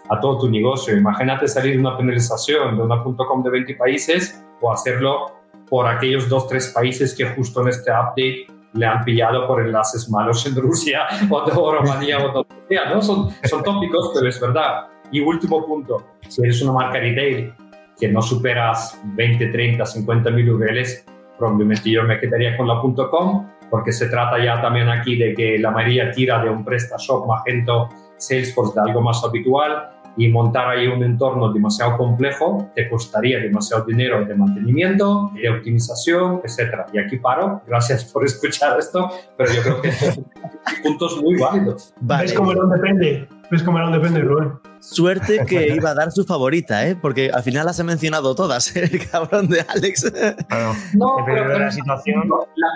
a todo tu negocio. Imagínate salir de una penalización de una .com de 20 países o hacerlo por aquellos dos, tres países que justo en este update le han pillado por enlaces malos en Rusia o Rumanía o ¿no? Son, son tópicos, pero es verdad. Y último punto, si eres una marca retail que no superas 20, 30, 50 mil URLs, probablemente yo me quedaría con la .com porque se trata ya también aquí de que la mayoría tira de un PrestaShop, Magento, Salesforce, de algo más habitual y montar ahí un entorno demasiado complejo te costaría demasiado dinero de mantenimiento, de optimización, etc. Y aquí paro. Gracias por escuchar esto, pero yo creo que son puntos muy válidos. Vale. ¿Ves cómo no depende? ¿Ves cómo no depende, Rubén? Suerte que iba a dar su favorita, ¿eh? porque al final las he mencionado todas, el cabrón de Alex. no, pero, la, situación.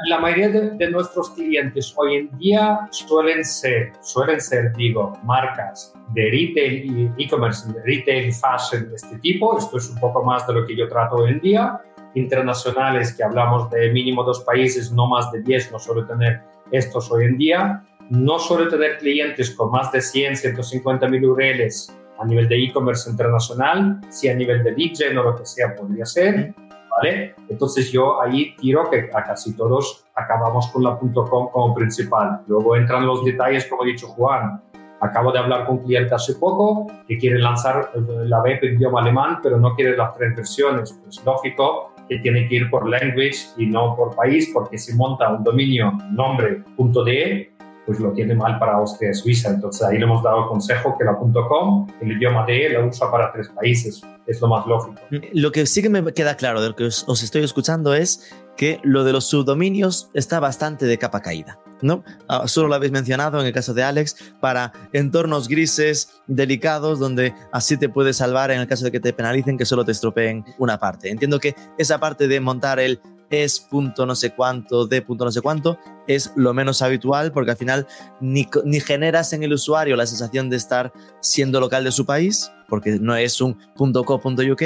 La, mayoría de, nuestros clientes hoy en día suelen ser, suelen ser, digo, marcas de retail y e-commerce, retail, fashion de este tipo. Esto es un poco más de lo que yo trato hoy en día. internacionales que hablamos de mínimo dos países, no más de 10, no suele tener estos hoy en día. No suele tener clientes con más de 100, 150 mil URLs a nivel de e-commerce internacional, si a nivel de lead o lo que sea podría ser, ¿vale? Entonces yo ahí tiro que casi todos acabamos con la .com como principal. Luego entran los detalles, como ha dicho Juan. Acabo de hablar con un cliente hace poco que quiere lanzar la web en idioma alemán, pero no quiere las tres versiones. Pues lógico que tiene que ir por language y no por país, porque si monta un dominio nombre.de, pues lo tiene mal para Austria y Suiza. Entonces ahí le hemos dado el consejo que la .com, el idioma de la usa para tres países. Es lo más lógico. Lo que sí que me queda claro de lo que os, estoy escuchando es que lo de los subdominios está bastante de capa caída. ¿no? Ah, solo lo habéis mencionado en el caso de Alex para entornos grises, delicados, donde así te puedes salvar en el caso de que te penalicen, que solo te estropeen una parte. Entiendo que esa parte de montar el es punto no sé cuánto, de punto no sé cuánto, es lo menos habitual porque al final ni, ni, generas en el usuario la sensación de estar siendo local de su país, porque no es un .co.uk,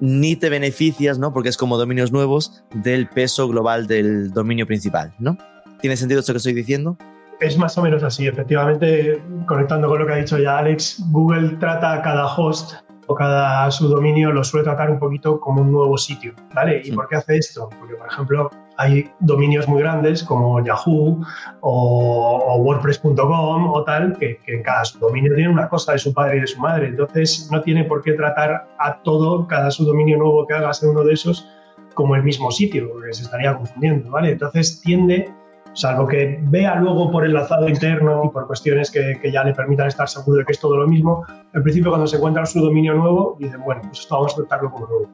ni te beneficias, ¿no? Porque es como dominios nuevos del peso global del dominio principal, ¿no? ¿Tiene sentido esto que estoy diciendo? Es más o menos así. Efectivamente, conectando con lo que ha dicho ya Alex, Google trata a cada host o cada subdominio lo suele tratar un poquito como un nuevo sitio, ¿vale? ¿Y por qué hace esto? Porque, por ejemplo, hay dominios muy grandes como Yahoo o, WordPress.com o tal, que, que, cada subdominio tiene una cosa de su padre y de su madre. Entonces, no tiene por qué tratar a todo, cada subdominio nuevo que hagas en uno de esos, como el mismo sitio, porque se estaría confundiendo, ¿vale? Entonces, tiende salvo que vea luego por el lanzado interno y por cuestiones que, ya le permitan estar seguro de que es todo lo mismo, al principio cuando se encuentra su dominio nuevo, dicen, bueno, pues esto vamos a tratarlo como nuevo.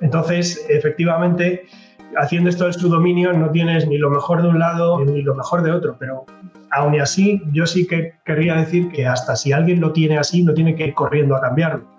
Entonces, efectivamente, haciendo esto del subdominio no tienes ni lo mejor de un lado ni lo mejor de otro, pero aún así yo sí que querría decir que hasta si alguien lo tiene así, no tiene que ir corriendo a cambiarlo.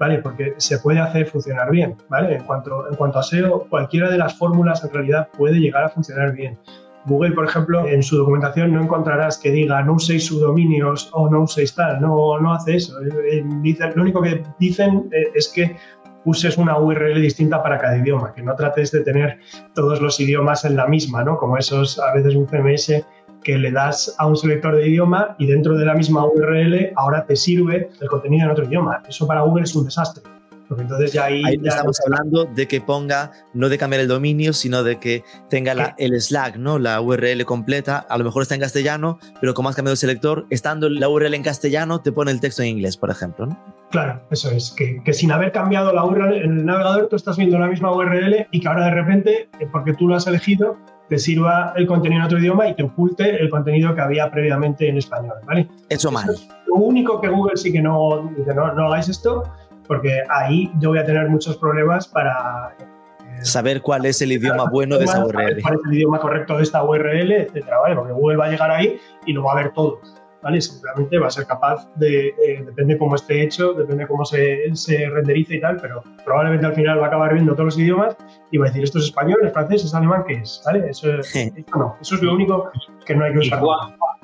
¿Vale? Porque se puede hacer funcionar bien, ¿vale? En cuanto, en cuanto a SEO, cualquiera de las fórmulas en realidad puede llegar a funcionar bien. Google, por ejemplo, en su documentación no encontrarás que diga no uséis subdominios o no uséis tal, no, no hace eso. Eh, eh, lo único que dicen eh, es que uses una URL distinta para cada idioma, que no trates de tener todos los idiomas en la misma, ¿no? Como esos, a veces un CMS que le das a un selector de idioma y dentro de la misma URL ahora te sirve el contenido en otro idioma. Eso para Google es un desastre entonces ya ahí, estamos hablando de que ponga, no de cambiar el dominio, sino de que tenga la, el Slack, ¿no? La URL completa. A lo mejor está en castellano, pero como has cambiado el selector, estando la URL en castellano, te pone el texto en inglés, por ejemplo, ¿no? Claro, eso es. Que, que sin haber cambiado la URL en el navegador, tú estás viendo la misma URL y que ahora de repente, eh, porque tú lo has elegido, te sirva el contenido en otro idioma y te oculte el contenido que había previamente en español, ¿vale? Eso mal. lo único que Google sí que no dice, no, no hagáis esto, porque ahí yo voy a tener muchos problemas para eh, saber cuál es el idioma bueno de esa URL. Cuál es el idioma correcto de esta URL, etcétera, ¿vale? Porque Google va a llegar ahí y lo va a ver todo, ¿vale? Seguramente va a ser capaz de, eh, depende cómo esté hecho, depende cómo se, se, renderice y tal, pero probablemente al final va a acabar viendo todos los idiomas y va a decir, esto es español, es francés, es alemán, ¿qué es? ¿Vale? Eso, no, eso es lo único que no hay que usar.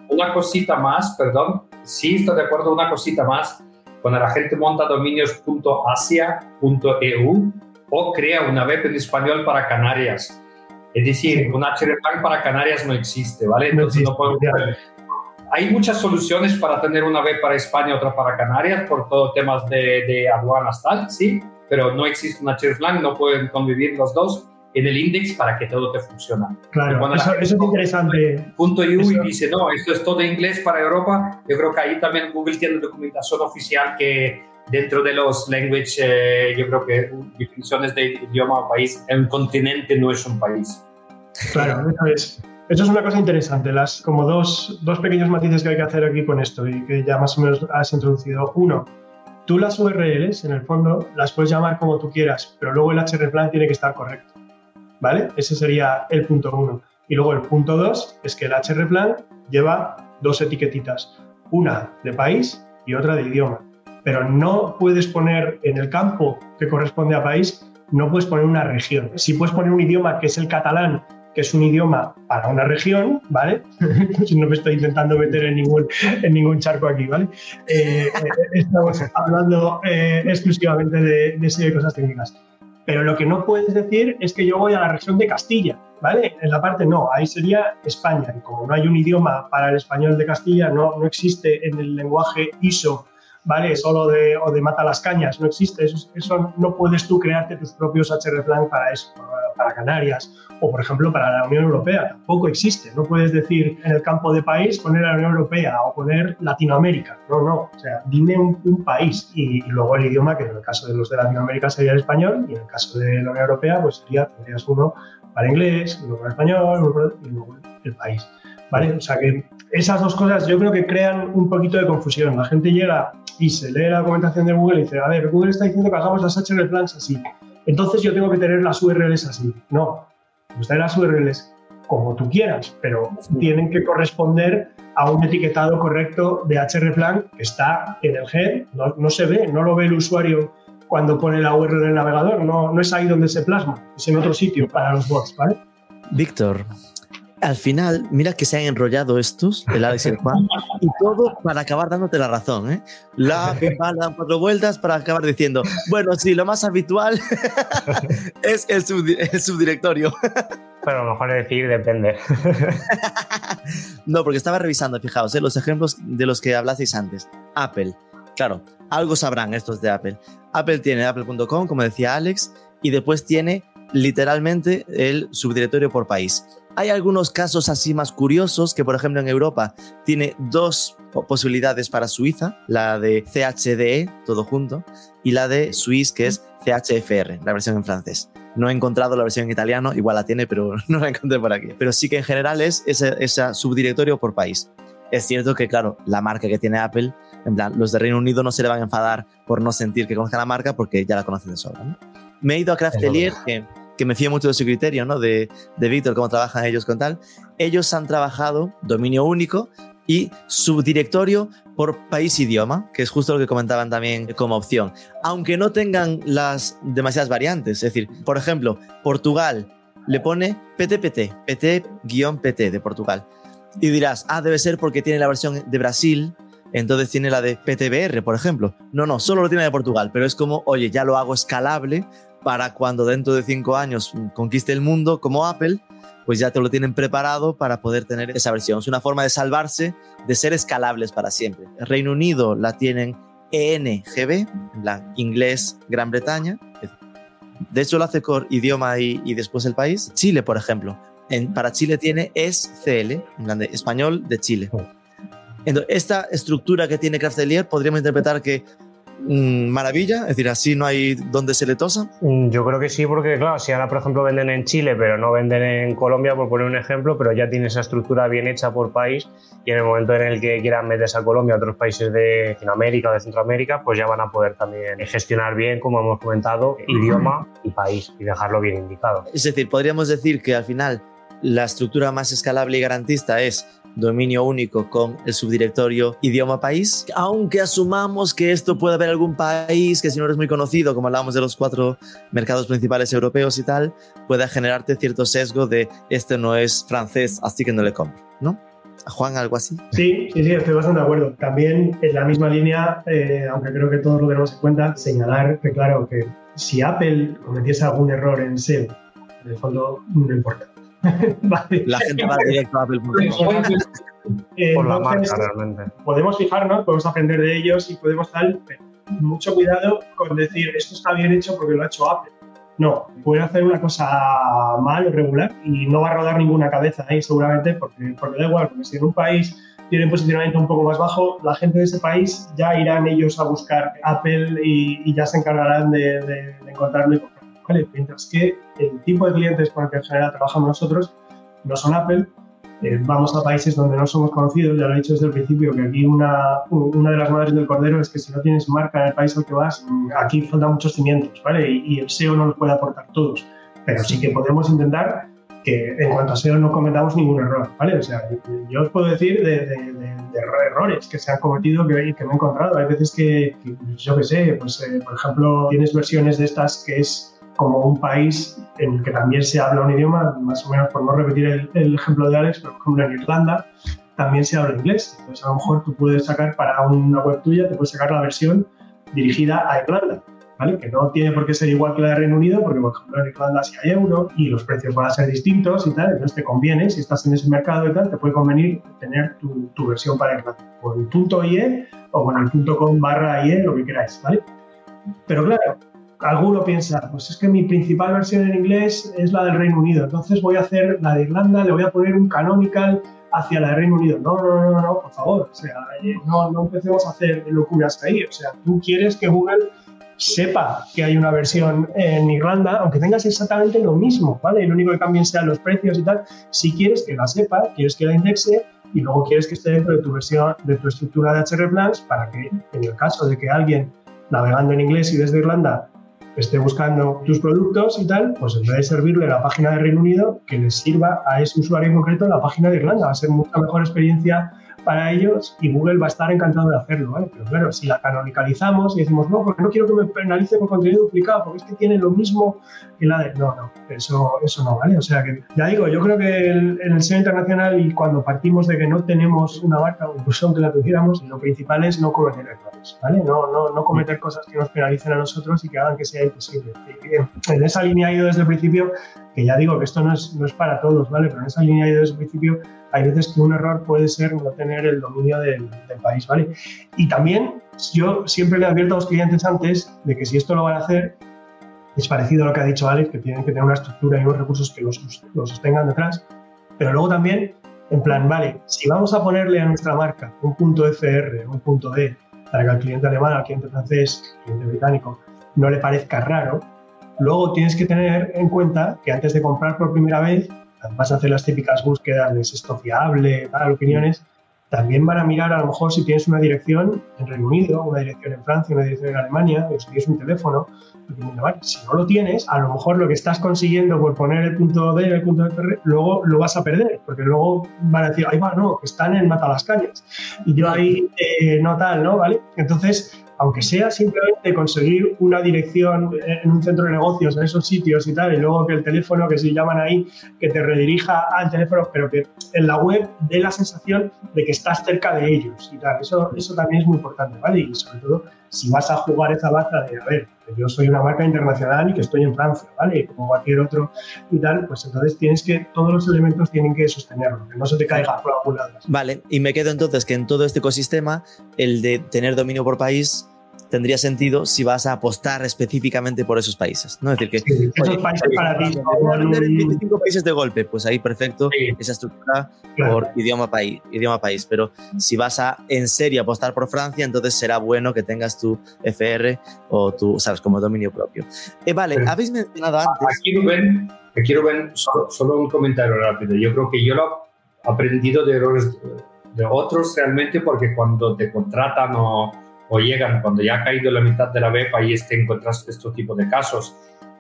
una cosita más, perdón, sí estoy de acuerdo, una cosita más cuando la gente monta dominios.asia.eu o crea una web en español para Canarias. Es decir, un hreflang para Canarias no existe, ¿vale? Entonces no, Hay muchas soluciones para tener una web para España, otra para Canarias, por todo temas de, de aduanas, tal, sí, pero no existe un hreflang, no pueden convivir los dos en el index para que todo te funcione. Claro, eso, es interesante. Punto y dice, no, esto es todo inglés para Europa. Yo creo que ahí también Google tiene documentación oficial que dentro de los language, eh, yo creo que definiciones de idioma o país, un continente no es un país. Claro, eso es. Eso es una cosa interesante, las, como dos, dos pequeños matices que hay que hacer aquí con esto y que ya más o menos has introducido. Uno, tú las URLs, en el fondo, las puedes llamar como tú quieras, pero luego el hreflang tiene que estar correcto. ¿Vale? Ese sería el punto uno. Y luego el punto dos es que el hreflang lleva dos etiquetitas, una de país y otra de idioma. Pero no puedes poner en el campo que corresponde a país, no puedes poner una región. Si puedes poner un idioma que es el catalán, que es un idioma para una región, ¿vale? no me estoy intentando meter en ningún, en ningún charco aquí, ¿vale? Eh, eh, estamos hablando eh, exclusivamente de, de cosas técnicas Pero lo que no puedes decir es que yo voy a la región de Castilla, ¿vale? En la parte no, ahí sería España. Y como no hay un idioma para el español de Castilla, no, no existe en el lenguaje ISO ¿vale? Solo de, o de mata las cañas, no existe. Eso, eso no puedes tú crearte tus propios HR plan para eso, para Canarias o, por ejemplo, para la Unión Europea. Tampoco existe. No puedes decir en el campo de país poner la Unión Europea o poner Latinoamérica. No, no. O sea, dime un, país y, luego el idioma, que en el caso de los de Latinoamérica sería el español y en el caso de la Unión Europea, pues sería, tendrías uno para inglés, uno para español y luego el país. ¿Vale? O sea que esas dos cosas yo creo que crean un poquito de confusión. La gente llega y se lee la documentación de Google y dice, a ver, Google está diciendo que hagamos las HR plans así. Entonces yo tengo que tener las URLs así. No, pues tener las URLs como tú quieras, pero tienen que corresponder a un etiquetado correcto de HR plan que está en el head, no, no se ve, no lo ve el usuario cuando pone la URL en el navegador, no, no es ahí donde se plasma, es en otro sitio para los bots, ¿vale? Víctor, al final, mira que se han enrollado estos, el Alex y el Juan, y todo para acabar dándote la razón. ¿eh? La pipa dan cuatro vueltas para acabar diciendo, bueno, sí, lo más habitual es el, subdirectorio. Pero a lo mejor decir depende. no, porque estaba revisando, fijaos, ¿eh? los ejemplos de los que hablasteis antes. Apple, claro, algo sabrán estos de Apple. Apple tiene apple.com, como decía Alex, y después tiene literalmente el subdirectorio por país. Hay algunos casos así más curiosos que, por ejemplo, en Europa tiene dos posibilidades para Suiza, la de CHDE, todo junto, y la de Swiss, que es CHFR, la versión en francés. No he encontrado la versión en italiano, igual la tiene, pero no la encontré por aquí. Pero sí que en general es ese, subdirectorio por país. Es cierto que, claro, la marca que tiene Apple, en plan, los de Reino Unido no se le van a enfadar por no sentir que conozcan la marca porque ya la conocen de sobra. Me he ido a Craftelier, que que me fío mucho de su criterio, ¿no? De, de Víctor, cómo trabajan ellos con tal. Ellos han trabajado dominio único y subdirectorio por país idioma, que es justo lo que comentaban también como opción. Aunque no tengan las demasiadas variantes, es decir, por ejemplo, Portugal le pone PTPT, PT-PT de Portugal. Y dirás, ah, debe ser porque tiene la versión de Brasil, entonces tiene la de PTBR, por ejemplo. No, no, solo lo tiene de Portugal, pero es como, oye, ya lo hago escalable para cuando dentro de cinco años conquiste el mundo como Apple, pues ya te lo tienen preparado para poder tener esa versión. Es una forma de salvarse de ser escalables para siempre. El Reino Unido la tienen ENGB, la inglés Gran Bretaña. De hecho lo hace por idioma y, después el país. Chile, por ejemplo. En, para Chile tiene ESCL, en plan de español de Chile. Oh. Entonces, esta estructura que tiene Craftelier podríamos interpretar que maravilla? Es decir, así no hay donde se le tosa. Mm, yo creo que sí, porque claro, si ahora por ejemplo venden en Chile, pero no venden en Colombia, por poner un ejemplo, pero ya tiene esa estructura bien hecha por país y en el momento en el que quieran meterse a Colombia, a otros países de Latinoamérica o de Centroamérica, pues ya van a poder también gestionar bien, como hemos comentado, idioma y país y dejarlo bien indicado. Es decir, podríamos decir que al final la estructura más escalable y garantista es dominio único con el subdirectorio idioma país, aunque asumamos que esto puede haber algún país que si no eres muy conocido, como hablábamos de los cuatro mercados principales europeos y tal, pueda generarte cierto sesgo de este no es francés, así que no le compro, ¿no? Juan, algo así. Sí, sí, sí, estoy bastante de acuerdo. También en la misma línea, eh, aunque creo que todos lo tenemos en cuenta, señalar que claro, que si Apple cometiese algún error en SEO, en el fondo no importa La gente va directo a Apple.com. Por la marca, realmente. Podemos fijarnos, podemos aprender de ellos y podemos tal, pero mucho cuidado con decir esto está bien hecho porque lo ha hecho Apple. No, puede hacer una cosa mal o regular y no va a rodar ninguna cabeza ahí seguramente porque, porque da igual, porque si en un país tiene un posicionamiento un poco más bajo, la gente de ese país ya irán ellos a buscar Apple y, ya se encargarán de, de, de encontrarlo y Mientras que el tipo de clientes con el que en general trabajamos nosotros no son Apple, eh, vamos a países donde no somos conocidos, ya lo he dicho desde el principio, que aquí una, una de las madres del cordero es que si no tienes marca en el país al que vas, aquí faltan muchos cimientos, ¿vale? Y, el SEO no los puede aportar todos, pero sí que podemos intentar que en cuanto a SEO no cometamos ningún error, ¿vale? O sea, yo os puedo decir de, errores que se han cometido que, que me he encontrado. Hay veces que, yo qué sé, pues eh, por ejemplo, tienes versiones de estas que es como un país en el que también se habla un idioma, más o menos por no repetir el, ejemplo de Alex, pero por ejemplo en Irlanda también se habla inglés. Entonces a lo mejor tú puedes sacar para una web tuya, te puedes sacar la versión dirigida a Irlanda. ¿vale? Que no tiene por qué ser igual que la de Reino Unido, porque por ejemplo en Irlanda sí hay euro y los precios van a ser distintos y tal, entonces te conviene, si estás en ese mercado y tal, te puede convenir tener tu, tu versión para Irlanda, con el punto IE o con el punto com barra IE, lo que queráis, ¿vale? Pero claro, alguno piensa, pues es que mi principal versión en inglés es la del Reino Unido, entonces voy a hacer la de Irlanda, le voy a poner un canonical hacia la de Reino Unido. No, no, no, no, por favor, o sea, eh, no, no empecemos a hacer locuras ahí, o sea, tú quieres que Google sepa que hay una versión en Irlanda, aunque tengas exactamente lo mismo, ¿vale? Y lo único que cambien sean los precios y tal, si quieres que la sepa, quieres que la indexe y luego quieres que esté dentro de tu versión, de tu estructura de HR Plans para que en el caso de que alguien navegando en inglés y desde Irlanda esté buscando tus productos y tal, pues en vez de servirle la página de Reino Unido, que les sirva a ese usuario en concreto la página de Irlanda. Va a ser mucha mejor experiencia para ellos y Google va a estar encantado de hacerlo, ¿vale? Pero claro, si la canonicalizamos y decimos, no, porque no quiero que me penalice por contenido duplicado, porque es que tiene lo mismo que la de... No, no, eso, eso no, ¿vale? O sea que, ya digo, yo creo que el, en el SEO internacional y cuando partimos de que no tenemos una marca o incluso aunque la tuviéramos, lo principal es no cometer errores, ¿vale? No, no, no cometer cosas que nos penalicen a nosotros y que hagan que sea imposible. En esa línea he ido desde el principio, que ya digo que esto no es, no es para todos, ¿vale? Pero en esa línea he ido desde el principio hay veces que un error puede ser no tener el dominio del, del, país, ¿vale? Y también yo siempre le advierto a los clientes antes de que si esto lo van a hacer, es parecido a lo que ha dicho Alex, que tienen que tener una estructura y unos recursos que los, los sostengan detrás, pero luego también, en plan, vale, si vamos a ponerle a nuestra marca un punto FR, un punto D, para que al cliente alemán, al cliente francés, al cliente británico, no le parezca raro, luego tienes que tener en cuenta que antes de comprar por primera vez vas a hacer las típicas búsquedas de es esto fiable, para opiniones, también van a mirar a lo mejor si tienes una dirección en Reino Unido, una dirección en Francia, una dirección en Alemania, o si tienes un teléfono. Si no lo tienes, a lo mejor lo que estás consiguiendo por poner el punto D, el punto FR, luego lo vas a perder, porque luego van a decir, ahí va, no, están en Matalascañas. Y yo ahí eh, no tal, ¿no? ¿Vale? Entonces, aunque sea simplemente conseguir una dirección en un centro de negocios en esos sitios y tal, y luego que el teléfono que se llaman ahí, que te redirija al teléfono, pero que en la web dé la sensación de que estás cerca de ellos y tal. Eso, eso también es muy importante, ¿vale? Y sobre todo, si vas a jugar esa baza de, a ver, yo soy una marca internacional y que estoy en Francia, ¿vale? Y como cualquier otro y tal, pues entonces tienes que, todos los elementos tienen que sostenerlo, que no se te caiga por algún lado. Vale, y me quedo entonces que en todo este ecosistema, el de tener dominio por país tendría sentido si vas a apostar específicamente por esos países. ¿no? Es decir, que sí, esos países para ti. vender 25 países de golpe, pues ahí perfecto, sí. esa estructura claro. por idioma país, idioma país. Pero si vas a en serio apostar por Francia, entonces será bueno que tengas tu FR o tu, sabes, como dominio propio. Eh, vale, sí. habéis mencionado antes. Aquí Rubén, aquí Rubén solo, solo un comentario rápido. Yo creo que yo lo he aprendido de errores de otros realmente porque cuando te contratan o o llegan cuando ya ha caído la mitad de la web, ahí es que encuentras este tipo de casos.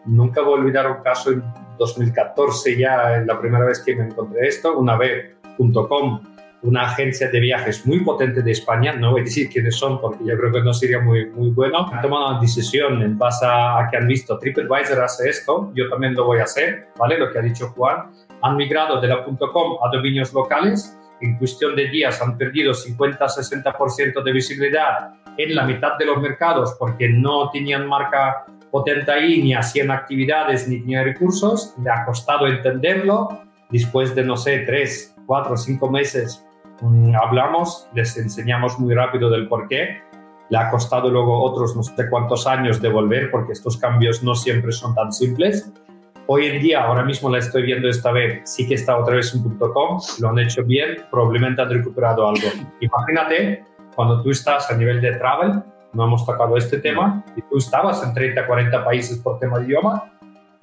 Nunca voy a olvidar un caso en 2014, ya la primera vez que me encontré esto, una web.com, una agencia de viajes muy potente de España, no voy a decir quiénes son porque yo creo que no sería muy, muy bueno, han tomado una decisión en base a que han visto. TripAdvisor hace esto, yo también lo voy a hacer, ¿vale? Lo que ha dicho Juan, han migrado de la .com a dominios locales, en cuestión de días han perdido 50-60% de visibilidad en la mitad de los mercados porque no tenían marca potente ahí, ni hacían actividades, ni tenían recursos. Le ha costado entenderlo. Después de, no sé, tres, cuatro, cinco meses mmm, hablamos, les enseñamos muy rápido del por qué. Le ha costado luego otros no sé cuántos años de volver porque estos cambios no siempre son tan simples. Hoy en día, ahora mismo la estoy viendo esta vez, sí que está otra vez en .com, lo han hecho bien, probablemente han recuperado algo. Imagínate cuando tú estás a nivel de travel, no hemos tocado este tema, y tú estabas en 30, 40 países por tema de idioma,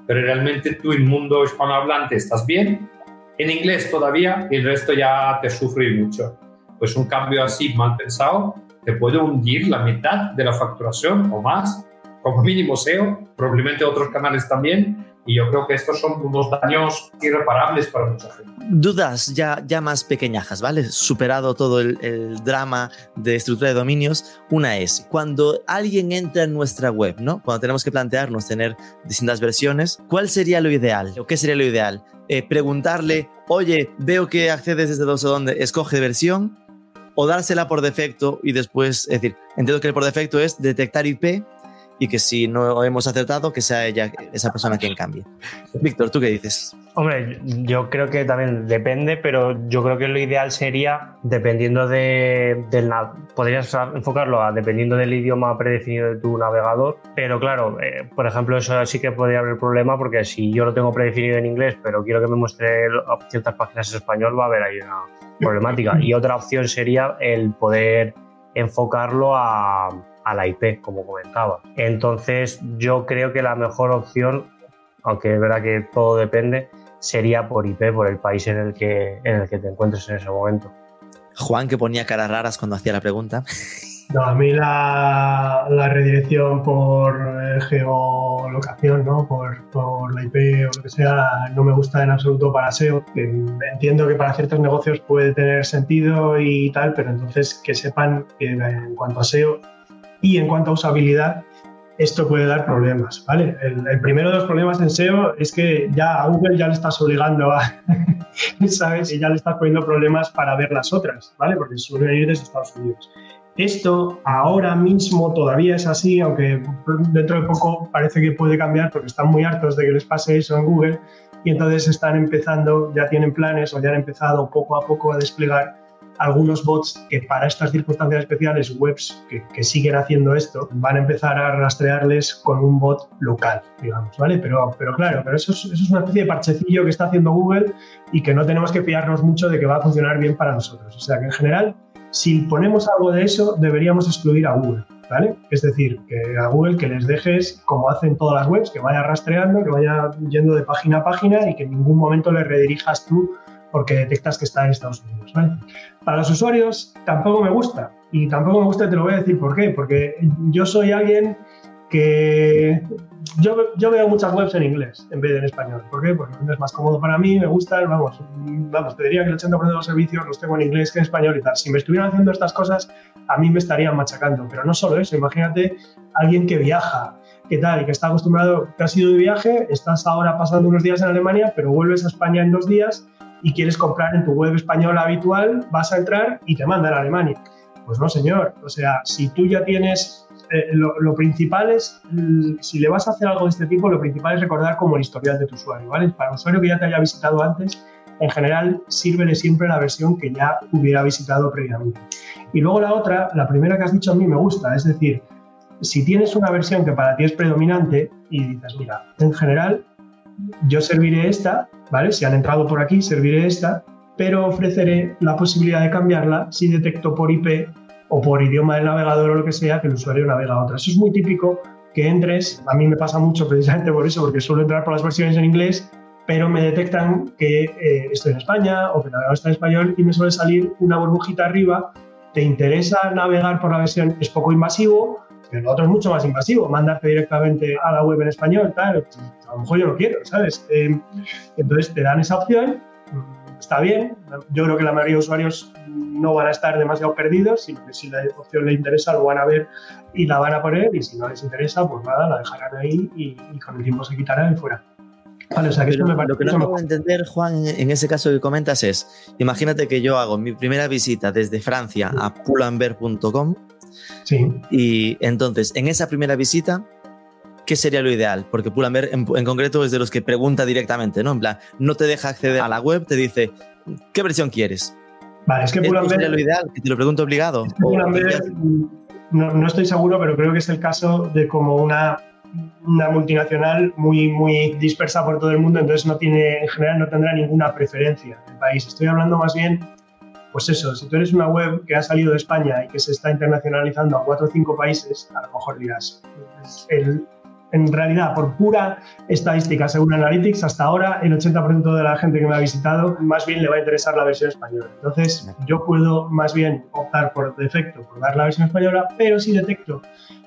pero realmente tú en mundo hispanohablante estás bien, en inglés todavía, y el resto ya te sufre mucho. Pues un cambio así mal pensado te puede hundir la mitad de la facturación o más, como mínimo SEO, probablemente otros canales también, y yo creo que estos son unos daños irreparables para mucha gente. Dudas ya, ya más pequeñajas, ¿vale? Superado todo el, el, drama de estructura de dominios, una es cuando alguien entra en nuestra web, ¿no? Cuando tenemos que plantearnos tener distintas versiones, ¿cuál sería lo ideal? ¿O qué sería lo ideal? Eh, preguntarle, oye, veo que accedes desde no sé dónde, escoge versión, o dársela por defecto y después, es decir, entiendo que el por defecto es detectar IP y que si no hemos acertado, que sea ella, esa persona quien cambie. Víctor, ¿tú qué dices? Hombre, yo creo que también depende, pero yo creo que lo ideal sería, dependiendo de, del... Podrías enfocarlo a dependiendo del idioma predefinido de tu navegador, pero claro, eh, por ejemplo, eso sí que podría haber problema porque si yo lo tengo predefinido en inglés, pero quiero que me muestre ciertas páginas en español, va a haber ahí una problemática. Y otra opción sería el poder enfocarlo a, a la IP, como comentaba. Entonces, yo creo que la mejor opción, aunque es verdad que todo depende, sería por IP, por el país en el que, en el que te encuentres en ese momento. Juan, que ponía caras raras cuando hacía la pregunta. No, a mí la, redirección por eh, geolocación, ¿no? Por, por, la IP o lo que sea, no me gusta en absoluto para SEO. Entiendo que para ciertos negocios puede tener sentido y tal, pero entonces que sepan que en cuanto a SEO y en cuanto a usabilidad, esto puede dar problemas, ¿vale? El, primero de los problemas en SEO es que ya a Google ya le estás obligando a, ¿sabes? Y ya le estás poniendo problemas para ver las otras, ¿vale? Porque suelen ir desde Estados Unidos. Esto ahora mismo todavía es así, aunque dentro de poco parece que puede cambiar porque están muy hartos de que les pase eso en Google y entonces están empezando, ya tienen planes o ya han empezado poco a poco a desplegar algunos bots que para estas circunstancias especiales, webs que, siguen haciendo esto, van a empezar a rastrearles con un bot local, digamos, ¿vale? Pero, pero claro, pero eso es, eso es una especie de parchecillo que está haciendo Google y que no tenemos que fiarnos mucho de que va a funcionar bien para nosotros. O sea que en general, si ponemos algo de eso, deberíamos excluir a Google. ¿Vale? Es decir, que a Google que les dejes, como hacen todas las webs, que vaya rastreando, que vaya yendo de página a página y que en ningún momento le redirijas tú porque detectas que está en Estados Unidos. ¿vale? Para los usuarios tampoco me gusta y tampoco me gusta, te lo voy a decir por qué, porque yo soy alguien que yo, yo veo muchas webs en inglés en vez de en español. ¿Por qué? Porque es más cómodo para mí, me gusta, vamos, vamos, te diría que el 80% de los servicios los tengo en inglés que en español y tal. Si me estuvieran haciendo estas cosas, a mí me estarían machacando. Pero no solo eso, imagínate alguien que viaja, ¿qué tal? Y que está acostumbrado, que has ido de viaje, estás ahora pasando unos días en Alemania, pero vuelves a España en dos días y quieres comprar en tu web española habitual, vas a entrar y te mandan a Alemania. Pues no, señor. O sea, si tú ya tienes eh, lo, principal es, si le vas a hacer algo de este tipo, lo principal es recordar como el historial de tu usuario, ¿vale? Para un usuario que ya te haya visitado antes, en general, sírvele siempre la versión que ya hubiera visitado previamente. Y luego la otra, la primera que has dicho a mí me gusta, es decir, si tienes una versión que para ti es predominante y dices, mira, en general yo serviré esta, ¿vale? Si han entrado por aquí, serviré esta, pero ofreceré la posibilidad de cambiarla si detecto por IP o por idioma del navegador o lo que sea que el usuario navega a otra. Eso es muy típico que entres, a mí me pasa mucho precisamente por eso, porque suelo entrar por las versiones en inglés, pero me detectan que eh, estoy en España o que el navegador está en español y me suele salir una burbujita arriba. ¿Te interesa navegar por la versión? Es poco invasivo, pero lo otro es mucho más invasivo, mandarte directamente a la web en español, tal, a lo mejor yo lo quiero, ¿sabes? Eh, entonces te dan esa opción, está bien, yo creo que la mayoría de usuarios no van a estar demasiado perdidos, sino que si la opción les interesa lo van a ver y la van a poner, y si no les interesa, pues nada, la dejarán ahí y, con el tiempo se quitarán y fuera. Vale, o sea, que me lo que no puedo entender, Juan, en ese caso que comentas es, imagínate que yo hago mi primera visita desde Francia a y entonces, en esa primera visita, ¿qué sería lo ideal? Porque Pull&Bear en, concreto es de los que pregunta directamente, ¿no? En plan, no te deja acceder a la web, te dice, ¿qué versión quieres? Vale, es que Pull&Bear... sería lo ideal? ¿Que te lo pregunto obligado? no, no, estoy seguro, pero creo que es el caso de como una, una multinacional muy, muy dispersa por todo el mundo, entonces no tiene, en general no tendrá ninguna preferencia en el país. Estoy hablando más bien pues eso, si tú eres una web que ha salido de España y que se está internacionalizando a cuatro o cinco países, a lo mejor dirás, en realidad, por pura estadística, según Analytics, hasta ahora el 80% de la gente que me ha visitado más bien le va a interesar la versión española. Entonces, yo puedo más bien optar por defecto por dar la versión española, pero si detecto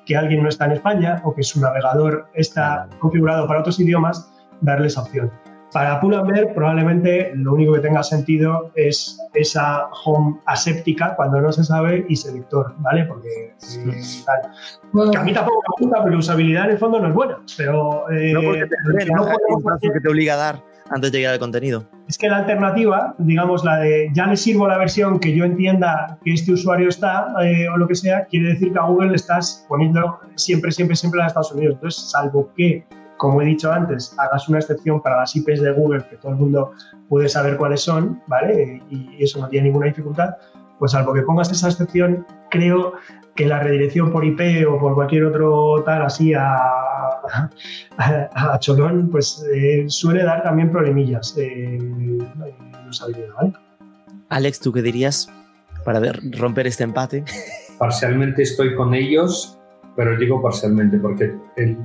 que alguien no está en España o que su navegador está configurado para otros idiomas, darle esa opción. Para Pull&Bear probablemente lo único que tenga sentido es esa home aséptica cuando no se sabe y selector, ¿vale? Porque que a mí tampoco me gusta, pero usabilidad en el fondo no es buena. Pero, no porque te, no, que te obliga a dar antes de llegar al contenido. Es que la alternativa, digamos, la de ya le sirvo la versión que yo entienda que este usuario está eh, o lo que sea, quiere decir que a Google le estás poniendo siempre, siempre, siempre a Estados Unidos. Entonces, salvo que, como he dicho antes, hagas una excepción para las IPs de Google, que todo el mundo puede saber cuáles son, ¿vale? Y eso no tiene ninguna dificultad, pues salvo que pongas esa excepción, creo que la redirección por IP o por cualquier otro tal así a, a, Cholón, pues eh, suele dar también problemillas eh, en usabilidad, ¿vale? Alex, ¿tú qué dirías para romper este empate? Parcialmente estoy con ellos, pero digo parcialmente porque el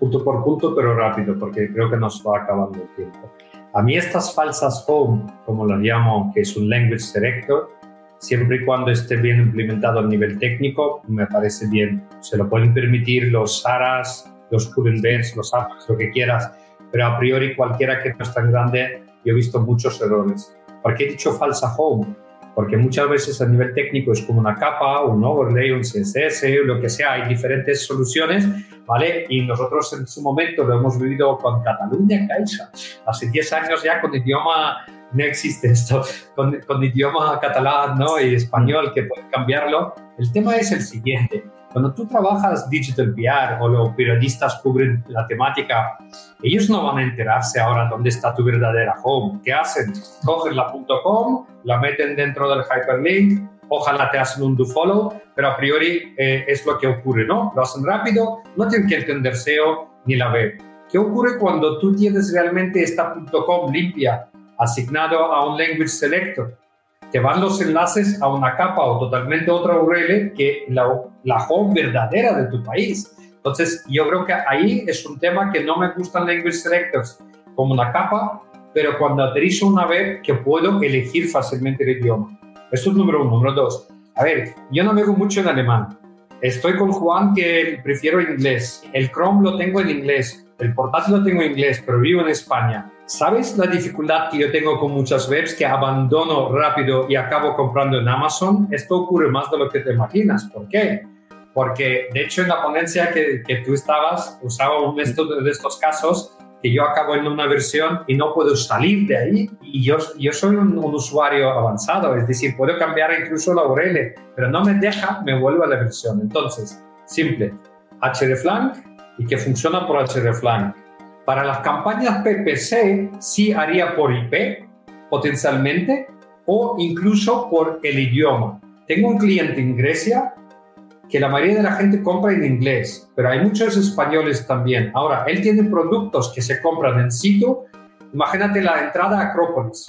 punto por punto, pero rápido, porque creo que nos va acabando el tiempo. A mí estas falsas home, como lo llamo, que es un language selector, siempre y cuando esté bien implementado a nivel técnico, me parece bien. Se lo pueden permitir los SARAS, los current los apps, lo que quieras, pero a priori cualquiera que no es tan grande, yo he visto muchos errores. ¿Por qué he dicho falsa home? Porque muchas veces a nivel técnico es como una capa, un overlay, un CSS, lo que sea, hay diferentes soluciones, ¿vale? Y nosotros en su momento lo hemos vivido con Cataluña, Caixa, hace 10 años ya con idioma no existe esto con, con, idioma catalán ¿no? y español que puede cambiarlo. El tema es el siguiente. Cuando tú trabajas digital PR o los periodistas cubren la temática, ellos no van a enterarse ahora dónde está tu verdadera home. ¿Qué hacen? Cogen la .com, la meten dentro del hyperlink, ojalá te hacen un do follow, pero a priori eh, es lo que ocurre, ¿no? Lo hacen rápido, no tienen que entender SEO ni la web. ¿Qué ocurre cuando tú tienes realmente esta .com limpia, asignado a un language selector? Te van los enlaces a una capa o totalmente otra URL que la, la home verdadera de tu país. Entonces, yo creo que ahí es un tema que no me gustan language selectors como una capa, pero cuando aterrizo una web que puedo elegir fácilmente el idioma. Esto es número uno. Número dos, a ver, yo no veo mucho en alemán. Estoy con Juan que prefiero inglés. El Chrome lo tengo en inglés. El portátil lo tengo en inglés, pero vivo en España. ¿Sabes la dificultad que yo tengo con muchas webs que abandono rápido y acabo comprando en Amazon? Esto ocurre más de lo que te imaginas. ¿Por qué? Porque de hecho en la ponencia que, que tú estabas usaba uno de estos, casos que yo acabo en una versión y no puedo salir de ahí. Y yo, yo soy un, usuario avanzado, es decir, puedo cambiar incluso la URL, pero no me deja, me vuelvo a la versión. Entonces, simple, hreflang y que funciona por hreflang. Para las campañas PPC sí haría por IP potencialmente o incluso por el idioma. Tengo un cliente en Grecia que la mayoría de la gente compra en inglés, pero hay muchos españoles también. Ahora, él tiene productos que se compran en sitio. Imagínate la entrada a Acrópolis.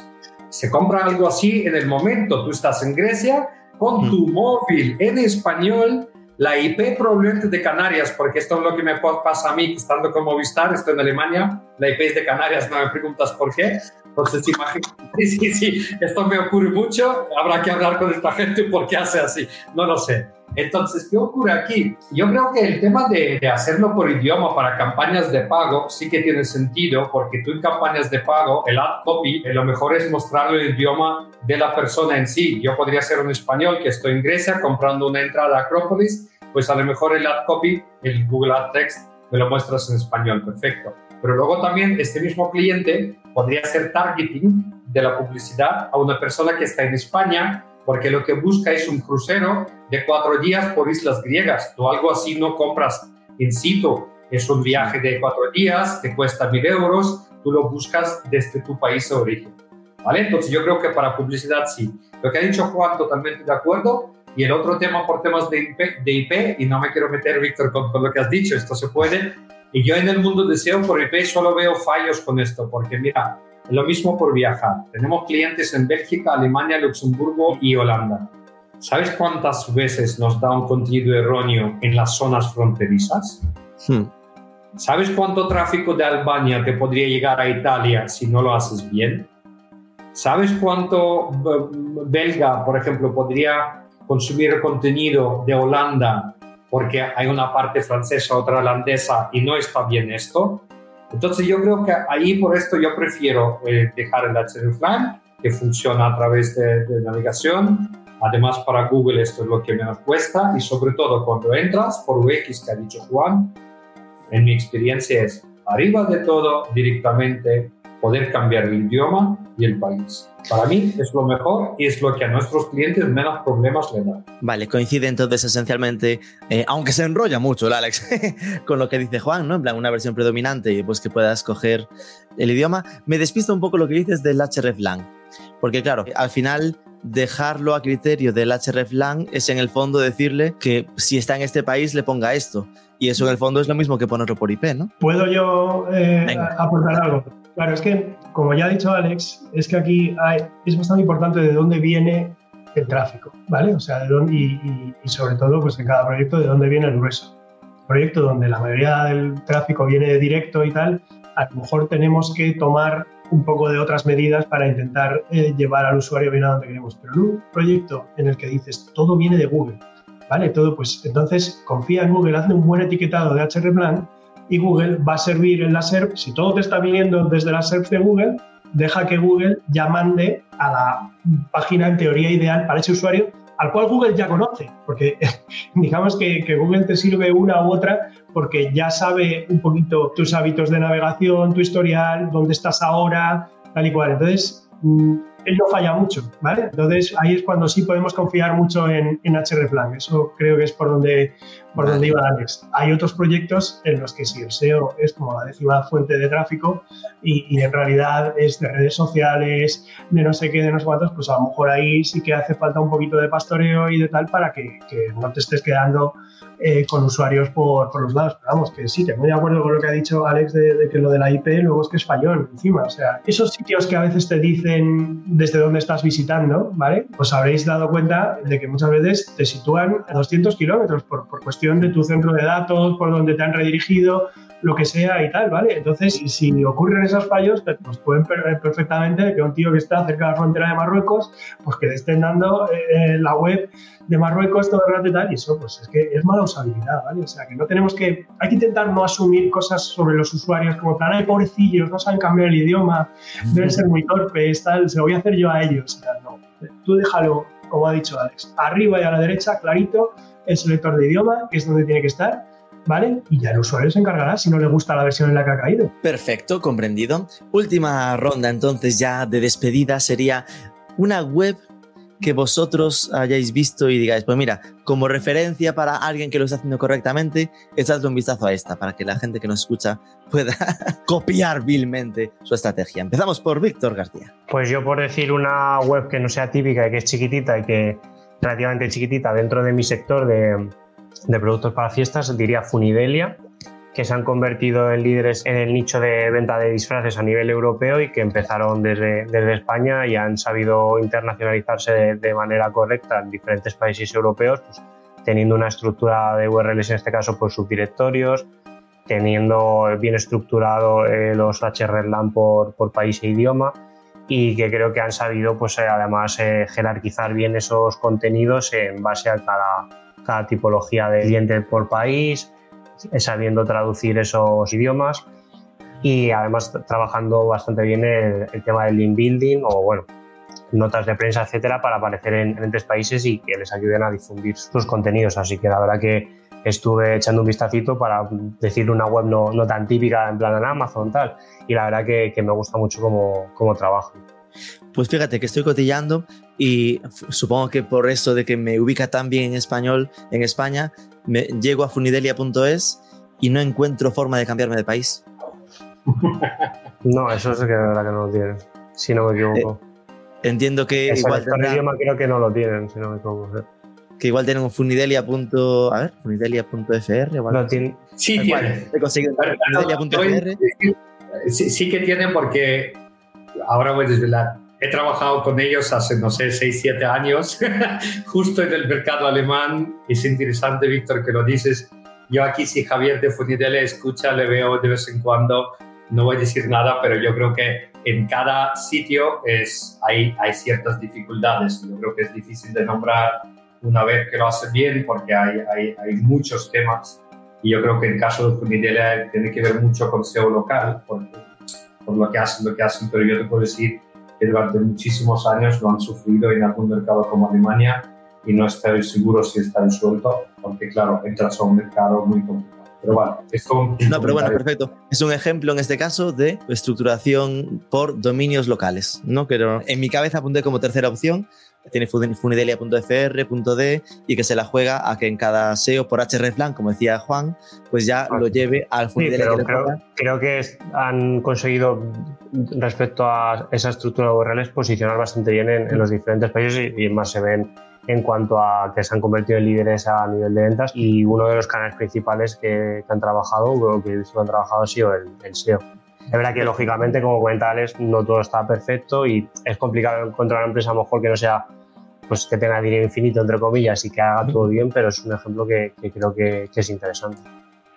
Se compra algo así en el momento. Tú estás en Grecia con tu móvil en español, la IP probablemente de Canarias, porque esto es lo que me pasa a mí estando como Movistar, estoy en Alemania, la IP es de Canarias, no me preguntas por qué. Entonces, imagínate, sí, sí, esto me ocurre mucho, habrá que hablar con esta gente por qué hace así, no lo sé. Entonces, ¿qué ocurre aquí? Yo creo que el tema de, hacerlo por idioma para campañas de pago sí que tiene sentido, porque tú en campañas de pago, el ad copy, lo mejor es mostrarle el idioma de la persona en sí. Yo podría ser un español que estoy en Grecia comprando una entrada a Acrópolis, pues a lo mejor el ad copy, el Google Ad Text, me lo muestras en español, perfecto. Pero luego también este mismo cliente podría hacer targeting de la publicidad a una persona que está en España porque lo que busca es un crucero de cuatro días por islas griegas. Tú algo así no compras in situ. Es un viaje de cuatro días, te cuesta mil euros, tú lo buscas desde tu país de origen. ¿Vale? Entonces yo creo que para publicidad sí. Lo que ha dicho Juan, totalmente de acuerdo. Y el otro tema por temas de IP, de IP y no me quiero meter, Víctor, con, con, lo que has dicho, esto se puede. Y yo en el mundo de SEO por IP solo veo fallos con esto, porque mira, lo mismo por viajar. Tenemos clientes en Bélgica, Alemania, Luxemburgo y Holanda. ¿Sabes cuántas veces nos da un contenido erróneo en las zonas fronterizas? Hmm. ¿Sabes cuánto tráfico de Albania te podría llegar a Italia si no lo haces bien? ¿Sabes cuánto belga, por ejemplo, podría consumir contenido de Holanda porque hay una parte francesa, otra holandesa y no está bien esto? Entonces yo creo que ahí por esto yo prefiero eh, dejar el hreflang, que funciona a través de, de, navegación. Además para Google esto es lo que menos cuesta y sobre todo cuando entras por UX que ha dicho Juan, en mi experiencia es arriba de todo directamente poder cambiar el idioma y el país. Para mí es lo mejor y es lo que a nuestros clientes menos problemas le da. Vale, coincide entonces esencialmente, eh, aunque se enrolla mucho el Alex, con lo que dice Juan, ¿no? En plan, una versión predominante y pues que puedas coger el idioma. Me despista un poco lo que dices del hreflang, porque claro, al final dejarlo a criterio del hreflang es en el fondo decirle que si está en este país le ponga esto. Y eso en el fondo es lo mismo que ponerlo por IP, ¿no? ¿Puedo yo eh, aportar algo? Claro, es que, como ya ha dicho Alex, es que aquí es bastante importante de dónde viene el tráfico, ¿vale? O sea, de dónde, y, sobre todo, pues en cada proyecto, de dónde viene el grueso. proyecto donde la mayoría del tráfico viene directo y tal, a lo mejor tenemos que tomar un poco de otras medidas para intentar eh, llevar al usuario bien a donde queremos. Pero en un proyecto en el que dices todo viene de Google, ¿vale? Todo, pues entonces confía en Google, hazle un buen etiquetado de hreflang y Google va a servir en la SERP. Si todo te está viniendo desde la SERP de Google, deja que Google ya mande a la página en teoría ideal para ese usuario al cual Google ya conoce, porque digamos que, que, Google te sirve una u otra porque ya sabe un poquito tus hábitos de navegación, tu historial, dónde estás ahora, tal y cual. Entonces, mm, él no falla mucho, ¿vale? Entonces ahí es cuando sí podemos confiar mucho en, en hreflang. Eso creo que es por donde, por donde iba Alex. Hay otros proyectos en los que si el SEO es como la décima fuente de tráfico y, y, en realidad es de redes sociales, de no sé qué, de no sé cuántos, pues a lo mejor ahí sí que hace falta un poquito de pastoreo y de tal para que, que no te estés quedando eh, con usuarios por, por, los lados. Pero vamos, que sí, que muy de acuerdo con lo que ha dicho Alex de, que lo de la IP luego es que es fallón encima. O sea, esos sitios que a veces te dicen desde dónde estás visitando, ¿vale? Pues habréis dado cuenta de que muchas veces te sitúan a 200 kilómetros por, por cuestión de tu centro de datos, por donde te han redirigido, lo que sea y tal, ¿vale? Entonces, si, ocurren esos fallos, pues pueden perder perfectamente que un tío que está cerca de la frontera de Marruecos, pues que le estén dando eh, la web de Marruecos todo el rato y tal, y eso pues es que es mala usabilidad, ¿vale? O sea, que no tenemos que, hay que intentar no asumir cosas sobre los usuarios como plan, ay, pobrecillos, no saben cambiar el idioma, deben ser muy torpes, tal, se lo voy a hacer yo a ellos, sea, no, tú déjalo, como ha dicho Alex, arriba y a la derecha, clarito, el selector de idioma, que es donde tiene que estar, ¿vale? Y ya el usuario se encargará si no le gusta la versión en la que ha caído. Perfecto, comprendido. Última ronda entonces ya de despedida sería una web que vosotros hayáis visto y digáis, pues mira, como referencia para alguien que lo está haciendo correctamente, echadle un vistazo a esta para que la gente que nos escucha pueda copiar vilmente su estrategia. Empezamos por Víctor García. Pues yo por decir una web que no sea típica y que es chiquitita y que relativamente chiquitita dentro de mi sector de, de productos para fiestas, diría Funidelia, que se han convertido en líderes en el nicho de venta de disfraces a nivel europeo y que empezaron desde, desde España y han sabido internacionalizarse de, de, manera correcta en diferentes países europeos, pues, teniendo una estructura de URLs, en este caso, por subdirectorios, teniendo bien estructurado eh, los HRLAN por, por país e idioma y que creo que han sabido, pues eh, además, eh, jerarquizar bien esos contenidos en base a cada, cada tipología de cliente por país, sabiendo traducir esos idiomas y además trabajando bastante bien el, el, tema del link building o bueno, notas de prensa, etcétera, para aparecer en, en tres países y que les ayuden a difundir sus contenidos. Así que la verdad que estuve echando un vistacito para decir una web no, no tan típica en plan en Amazon tal y la verdad que, que me gusta mucho cómo, cómo trabajan. Pues fíjate que estoy cotillando y supongo que por eso de que me ubica tan bien en español en España, me, llego a funidelia.es y no encuentro forma de cambiarme de país. No, eso es que de verdad que no lo tienen, si no me equivoco. Eh, entiendo que igual tendrá... idioma creo que no lo tienen, si no me equivoco. ¿eh? Que igual tienen un funidelia. A ver, funidelia.fr. No, tiene... Sí, tienen. He conseguido funidelia.fr. Sí, sí que tienen porque ahora voy a desvelar. He trabajado con ellos hace, no sé, 6, 7 años, justo en el mercado alemán. Es interesante, Víctor, que lo dices. Yo aquí, si Javier de Funidele escucha, le veo de vez en cuando. No voy a decir nada, pero yo creo que en cada sitio es, hay, hay ciertas dificultades. Yo creo que es difícil de nombrar una vez que lo hace bien porque hay, hay, hay muchos temas Y yo creo que el caso de Funidelia tiene que ver mucho con SEO local, por, por lo que hacen, lo que hacen, pero yo te puedo decir que durante muchísimos años lo han sufrido en algún mercado como Alemania y no estoy seguro si está resuelto, porque claro, entras a un mercado muy complicado. Pero bueno, esto No, pero bueno, perfecto. Es un ejemplo en este caso de estructuración por dominios locales, ¿no? Que en mi cabeza apunté como tercera opción, tiene funidelia.fr.d y que se la juega a que en cada SEO por hreflang, como decía Juan, pues ya lo lleve al Funidelia. que creo, creo, que han conseguido, respecto a esa estructura de URLs, posicionar bastante bien en, los diferentes países y, más se ven en cuanto a que se han convertido en líderes a nivel de ventas y uno de los canales principales que, han trabajado, o que que han trabajado, ha sido el, el SEO. Es verdad que lógicamente, como comenta no todo está perfecto y es complicado encontrar una empresa a lo mejor que no sea, pues que tenga dinero infinito, entre comillas, y que haga todo bien, pero es un ejemplo que, creo que, es interesante.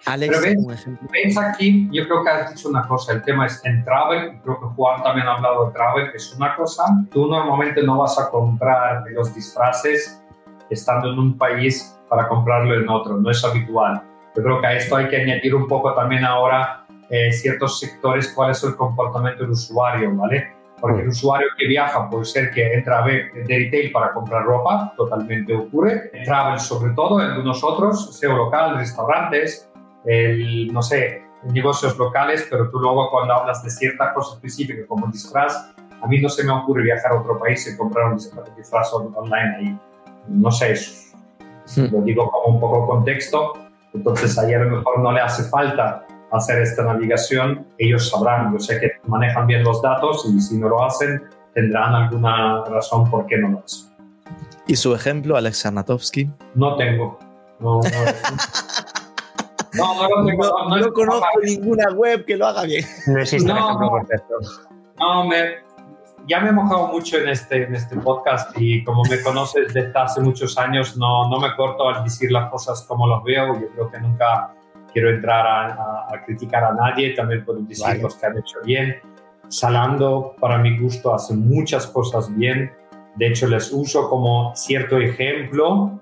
Alex, pero ves, aquí, yo creo que has dicho una cosa, el tema es en travel, creo que Juan también ha hablado de travel, que es una cosa, tú normalmente no vas a comprar los disfraces estando en un país para comprarlo en otro, no es habitual. Yo creo que a esto hay que añadir un poco también ahora eh, ciertos sectores cuál es el comportamiento del usuario, ¿vale? Porque el usuario que viaja puede ser que entra a ver de retail para comprar ropa, totalmente ocurre. Travel sobre todo, en nosotros, SEO local, restaurantes, el, no sé, negocios locales, pero tú luego cuando hablas de cierta cosa específica como disfraz, a mí no se me ocurre viajar a otro país y comprar un disfraz online ahí. No sé, lo digo como un poco contexto. Entonces, ahí a lo mejor no le hace falta hacer esta navegación, ellos sabrán, yo sé que manejan bien los datos y si no lo hacen, tendrán alguna razón por qué no lo hacen. ¿Y su ejemplo, Alex Arnatovsky? No tengo. No, no, no, conozco ninguna web que lo haga bien. No existe un ejemplo perfecto. No, me, ya me he mojado mucho en este, en este podcast y como me conoces desde hace muchos años, no, no me corto al decir las cosas como las veo. Yo creo que nunca quiero entrar a, criticar a nadie, también puedo decir los que han hecho bien. Salando, para mi gusto, hace muchas cosas bien. De hecho, les uso como cierto ejemplo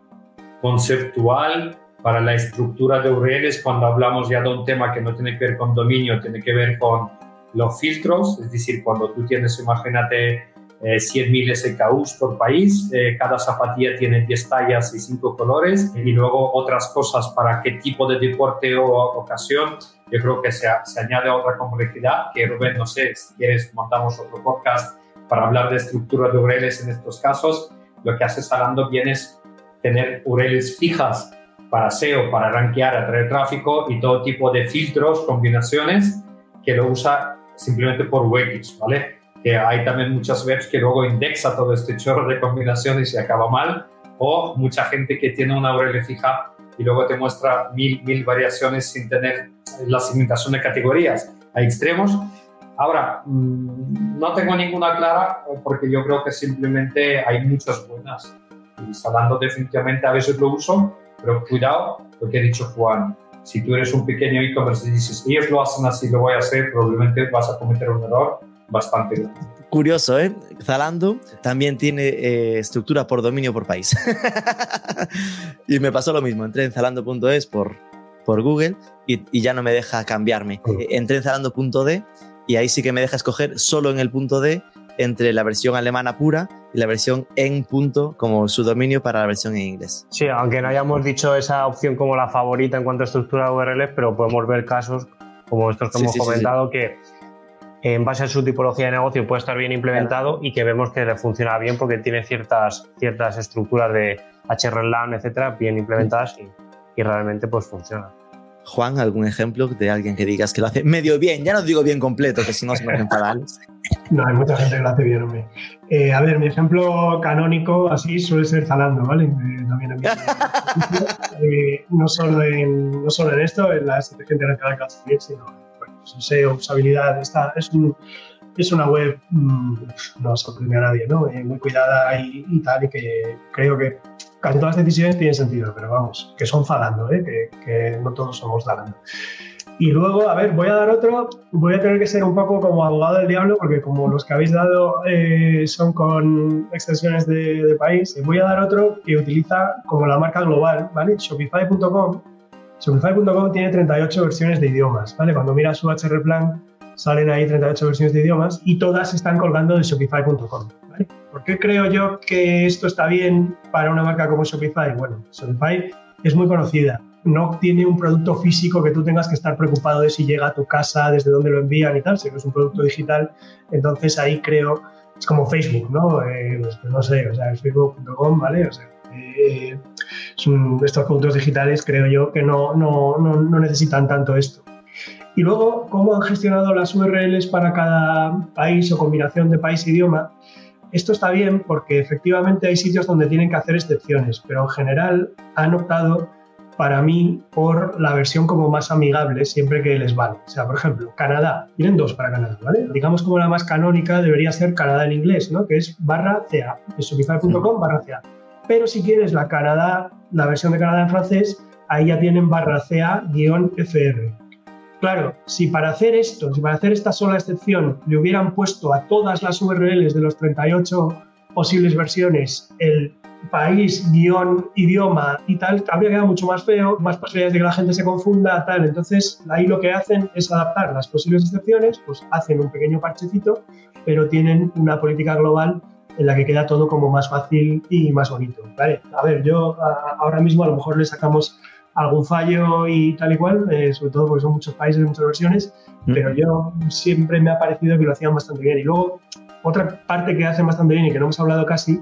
conceptual para la estructura de URLs cuando hablamos ya de un tema que no tiene que ver con dominio, tiene que ver con los filtros, es decir, cuando tú tienes, imagínate, 100.000 eh, SKUs por país, eh, cada zapatilla tiene 10 tallas y 5 colores y luego otras cosas para qué tipo de deporte o ocasión. Yo creo que se, se añade otra complejidad que Rubén, no sé, si quieres montamos otro podcast para hablar de estructura de URLs en estos casos. Lo que hace Salando bien es tener URLs fijas para SEO, para rankear, atraer tráfico y todo tipo de filtros, combinaciones que lo usa simplemente por UX, ¿vale? Que hay también muchas webs que luego indexa todo este chorro de combinaciones y acaba mal, o mucha gente que tiene una URL fija y luego te muestra mil, mil variaciones sin tener la segmentación de categorías. Hay extremos. Ahora, mm, no tengo ninguna clara porque yo creo que simplemente hay muchas buenas. Instalando definitivamente a veces lo uso, pero cuidado lo que ha dicho Juan. Si tú eres un pequeño e-commerce y dices, ellos lo hacen así, lo voy a hacer, probablemente vas a cometer un error bastante Curioso, ¿eh? Zalando también tiene eh, estructura por dominio por país. y me pasó lo mismo. Entré en zalando.es por, por Google y, ya no me deja cambiarme. Eh, entré en zalando.d y ahí sí que me deja escoger solo en el punto D entre la versión alemana pura y la versión en punto como su dominio para la versión en inglés. Sí, aunque no hayamos dicho esa opción como la favorita en cuanto a estructura de URLs, pero podemos ver casos como estos que hemos comentado que en base a su tipología de negocio puede estar bien implementado y que vemos que le funciona bien porque tiene ciertas, ciertas estructuras de HRLAN, etcétera, bien implementadas y, y realmente pues funciona. Juan, ¿algún ejemplo de alguien que digas que lo hace medio bien? Ya no digo bien completo, que si no se me enfadan. No, hay mucha gente que lo hace bien, hombre. Eh, a ver, mi ejemplo canónico así suele ser Zalando, ¿vale? Eh, también eh, no, solo en, no solo en esto, en la estrategia internacional que sino SEO, usabilidad, está, es, un, es una web, mm, no sorprende a nadie, ¿no? Eh, muy cuidada y, tal, y que creo que casi todas las decisiones tienen sentido, pero vamos, que son falando, ¿eh? que, que, no todos somos falando. Y luego, a ver, voy a dar otro, voy a tener que ser un poco como abogado del diablo, porque como los que habéis dado eh, son con extensiones de, de, país, voy a dar otro que utiliza como la marca global, ¿vale? Shopify.com Shopify.com tiene 38 versiones de idiomas, ¿vale? Cuando miras su HR Plan, salen ahí 38 versiones de idiomas y todas están colgando de Shopify.com. ¿Por qué creo yo que esto está bien para una marca como Shopify? Bueno, Shopify es muy conocida. No tiene un producto físico que tú tengas que estar preocupado de si llega a tu casa, desde dónde lo envían y tal, sino es un producto digital. Entonces ahí creo, es como Facebook, ¿no? Eh, pues, pues no sé, o sea, es facebook.com, ¿vale? O sea, eh, estos productos digitales creo yo que no, no, no, no necesitan tanto esto. Y luego, cómo han gestionado las URLs para cada país o combinación de país e idioma. Esto está bien porque efectivamente hay sitios donde tienen que hacer excepciones, pero en general han optado para mí por la versión como más amigable siempre que les vale. O sea, por ejemplo, Canadá, tienen dos para Canadá, ¿vale? Digamos como la más canónica debería ser Canadá en inglés, ¿no? Que es barra CA, es barra CA. Pero si quieres la Canadá, la versión de Canadá en francés, ahí ya tienen barra CA-FR. Claro, si para hacer esto, si para hacer esta sola excepción le hubieran puesto a todas las URLs de los 38 posibles versiones el país, guion, idioma y tal, habría quedado mucho más feo, más posibilidades de que la gente se confunda, tal. Entonces, ahí lo que hacen es adaptar las posibles excepciones, pues hacen un pequeño parchecito, pero tienen una política global en la que queda todo como más fácil y más bonito. Vale, a ver, yo ahora mismo a lo mejor le sacamos algún fallo y tal y cual, eh, sobre todo porque son muchos países, muchas versiones, mm. pero yo siempre me ha parecido que lo hacían bastante bien. Y luego, otra parte que hacen bastante bien y que no hemos hablado casi,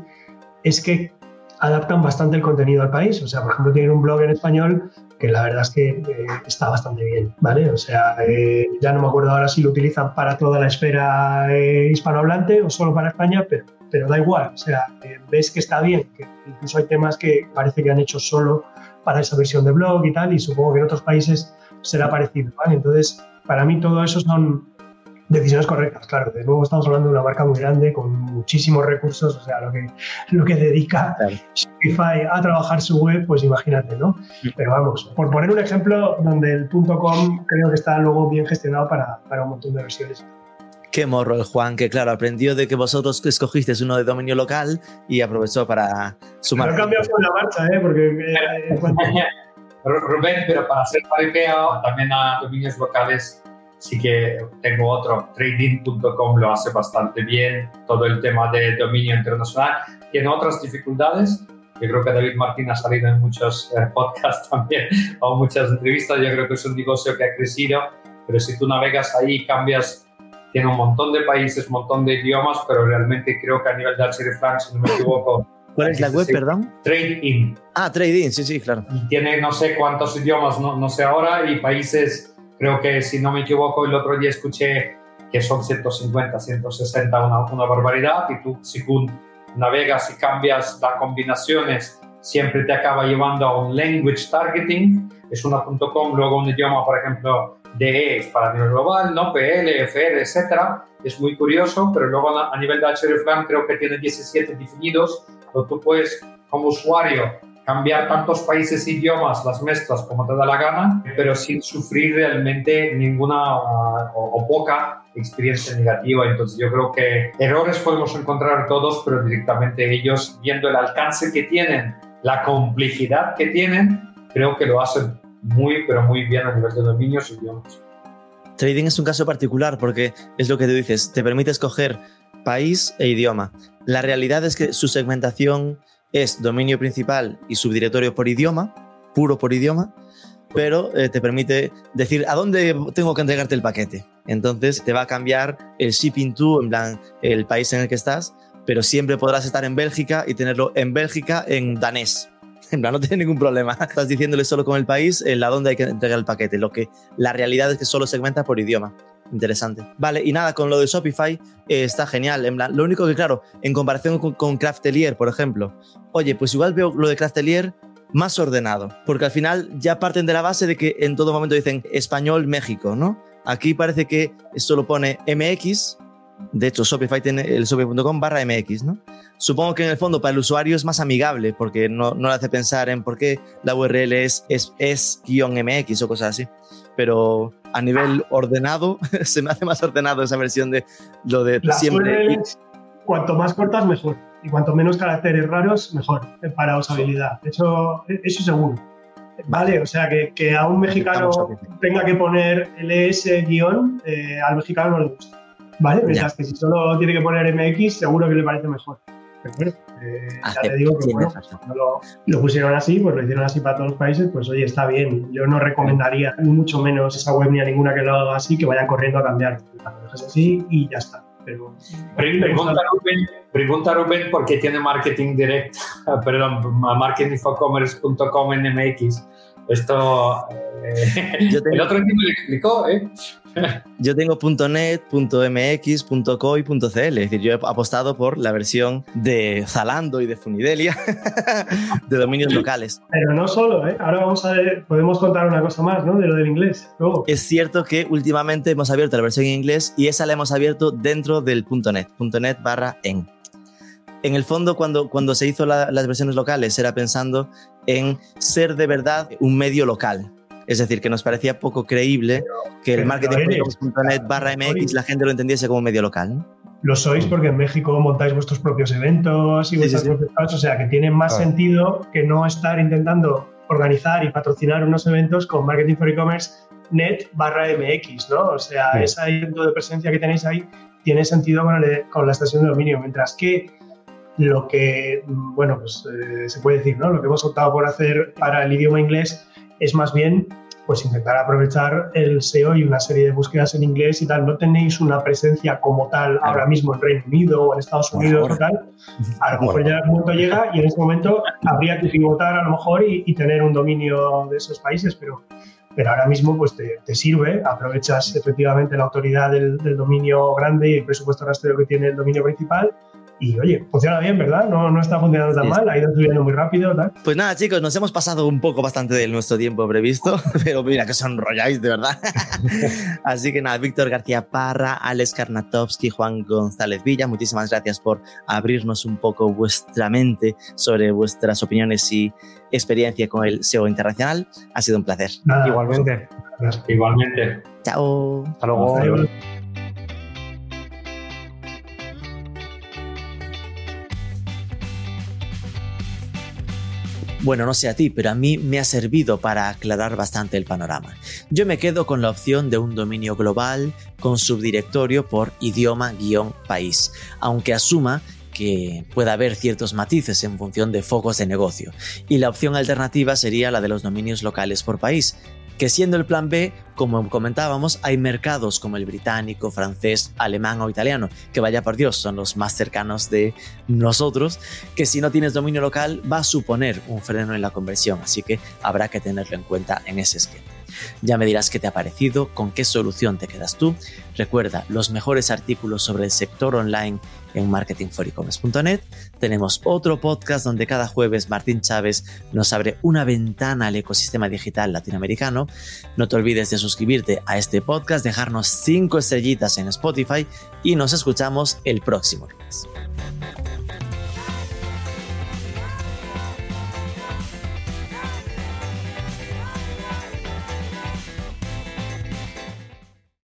es que adaptan bastante el contenido al país. O sea, por ejemplo, tienen un blog en español que la verdad es que eh, está bastante bien, ¿vale? O sea, eh, ya no me acuerdo ahora si lo utilizan para toda la esfera hispanohablante o solo para España, pero, pero da igual. O sea, ves que está bien, que incluso hay temas que parece que han hecho solo para esa versión de blog y tal, y supongo que en otros países será parecido, ¿vale? Entonces, para mí todo eso son decisiones correctas, claro. De nuevo estamos hablando de una marca muy grande con muchísimos recursos, o sea, lo que, lo que dedica Shopify a trabajar su web, pues imagínate, ¿no? Pero vamos, por poner un ejemplo donde el .com creo que está luego bien gestionado para, para un montón de versiones. Qué morro el Juan, que claro, aprendió de que vosotros escogisteis uno de dominio local y aprovechó para sumar. Pero cambiado con la marcha, ¿eh? Porque. Eh, Rubén, pero para hacer paripeo también a dominios locales sí que tengo otro, trading.com lo hace bastante bien, todo el tema de dominio internacional. Tiene otras dificultades, yo creo que David Martín ha salido en muchos eh, podcasts también o muchas entrevistas, yo creo que es un negocio que ha crecido, pero si tú navegas ahí cambias tiene un montón de países, un montón de idiomas, pero realmente creo que a nivel de Archery France, si no me equivoco. ¿Cuál es la web, perdón? Trade Ah, Trade sí, sí, claro. Y tiene no sé cuántos idiomas, no, no sé ahora, y países, creo que si no me equivoco, el otro día escuché que son 150, 160, una, una barbaridad, y tú, según navegas y cambias las combinaciones, siempre te acaba llevando a un language targeting, es una .com, luego un idioma, por ejemplo, DE para nivel global, ¿no? PL, FR, etcétera. Es muy curioso, pero luego a nivel de hreflang creo que tiene 17 definidos, pero tú puedes, como usuario, cambiar tantos países e idiomas, las mezclas como te da la gana, pero sin sufrir realmente ninguna o, poca experiencia negativa. Entonces yo creo que errores podemos encontrar todos, pero directamente ellos, viendo el alcance que tienen, la complejidad que tienen, creo que lo hacen muy, pero muy bien a nivel de dominios y idiomas. Trading es un caso particular porque es lo que tú dices, te permite escoger país e idioma. La realidad es que su segmentación es dominio principal y subdirectorio por idioma, puro por idioma, pero eh, te permite decir a dónde tengo que entregarte el paquete. Entonces te va a cambiar el shipping to, en plan, el país en el que estás, pero siempre podrás estar en Bélgica y tenerlo en Bélgica en danés. En plan, no tiene ningún problema. Estás diciéndole solo con el país en la donde hay que entregar el paquete. Lo que la realidad es que solo segmenta por idioma. Interesante. Vale, y nada, con lo de Shopify eh, está genial. En plan, lo único que, claro, en comparación con, con Craftelier, por ejemplo, oye, pues igual veo lo de Craftelier más ordenado, porque al final ya parten de la base de que en todo momento dicen español México, ¿no? Aquí parece que solo pone MX, de hecho Shopify tiene el shopify.com barra MX, ¿no? Supongo que en el fondo para el usuario es más amigable porque no, no le hace pensar en por qué la URL es, es, es MX o cosas así. Pero a nivel ordenado, se me hace más ordenado esa versión de lo de siempre. cuanto más cortas, mejor. Y cuanto menos caracteres raros, mejor para usabilidad. Eso, eso seguro. Vale, o sea, que, que a un mexicano tenga que poner LS guion, eh, al mexicano no le gusta. ¿Vale? Mientras que si solo tiene que poner MX, seguro que le parece mejor. Pero bueno, eh, ya te digo que bueno, no lo, lo, pusieron así, pues lo hicieron así para todos los países, pues oye, está bien. Yo no recomendaría, mucho menos esa web ni a ninguna que lo haga así, que vayan corriendo a cambiar. Lo dejas así y ya está. Pero, pregunta, Rubén, pregunta Rubén por qué tiene marketing direct, perdón, marketingforcommerce.com en MX. Esto eh, el otro día me lo explicó, ¿eh? Yo tengo .net, .mx, .co y .cl, es decir, yo he apostado por la versión de Zalando y de Funidelia de dominios locales. Pero no solo, ¿eh? Ahora vamos a ver, podemos contar una cosa más, ¿no? De lo del inglés. Es cierto que últimamente hemos abierto la versión en inglés y esa la hemos abierto dentro del .net, .net barra en. En el fondo, cuando, cuando se hizo las versiones locales, era pensando en ser de verdad un medio local, es decir, que nos parecía poco creíble que el marketing.net barra MX la gente lo entendiese como medio local. Lo sois porque en México montáis vuestros propios eventos y vuestras propias cosas, o sea que tiene más sentido que no estar intentando organizar y patrocinar unos eventos con Marketing for E-Commerce net barra MX, ¿no? O sea, ese evento de presencia que tenéis ahí tiene sentido con, con la estación de dominio, mientras que lo que, bueno, pues eh, se puede decir, ¿no? Lo que hemos optado por hacer para el idioma inglés es más bien pues intentar aprovechar el SEO y una serie de búsquedas en inglés y tal. No tenéis una presencia como tal ahora mismo en Reino Unido o en Estados Unidos o tal. A lo mejor ya el momento llega y en ese momento habría que pivotar a lo mejor y, tener un dominio de esos países, pero, pero ahora mismo pues te, te sirve, aprovechas efectivamente la autoridad del, del, dominio grande y el presupuesto rastreo que tiene el dominio principal y oye, funciona bien, ¿verdad? No, no está funcionando tan mal, ha ido subiendo muy rápido. ¿tal? Pues nada, chicos, nos hemos pasado un poco bastante de nuestro tiempo previsto, pero mira que son enrolláis, de verdad. Así que nada, Víctor García Parra, Alex Karnatovsky, Juan González Villa, muchísimas gracias por abrirnos un poco vuestra mente sobre vuestras opiniones y experiencia con el SEO internacional. Ha sido un placer. Igualmente. Igualmente. Chao. Hasta luego. Bueno, no sé a ti, pero a mí me ha servido para aclarar bastante el panorama. Yo me quedo con la opción de un dominio global con subdirectorio por idioma-país, aunque asuma que pueda haber ciertos matices en función de focos de negocio. Y la opción alternativa sería la de los dominios locales por país, que siendo el plan B, como comentábamos, hay mercados como el británico, francés, alemán o italiano, que vaya por Dios, son los más cercanos de nosotros, que si no tienes dominio local va a suponer un freno en la conversión, así que habrá que tenerlo en cuenta en ese esquema. Ya me dirás qué te ha parecido, con qué solución te quedas tú. Recuerda los mejores artículos sobre el sector online en marketingforicommerce.net. Tenemos otro podcast donde cada jueves Martín Chávez nos abre una ventana al ecosistema digital latinoamericano. No te olvides de suscribirte a este podcast, dejarnos 5 estrellitas en Spotify y nos escuchamos el próximo lunes.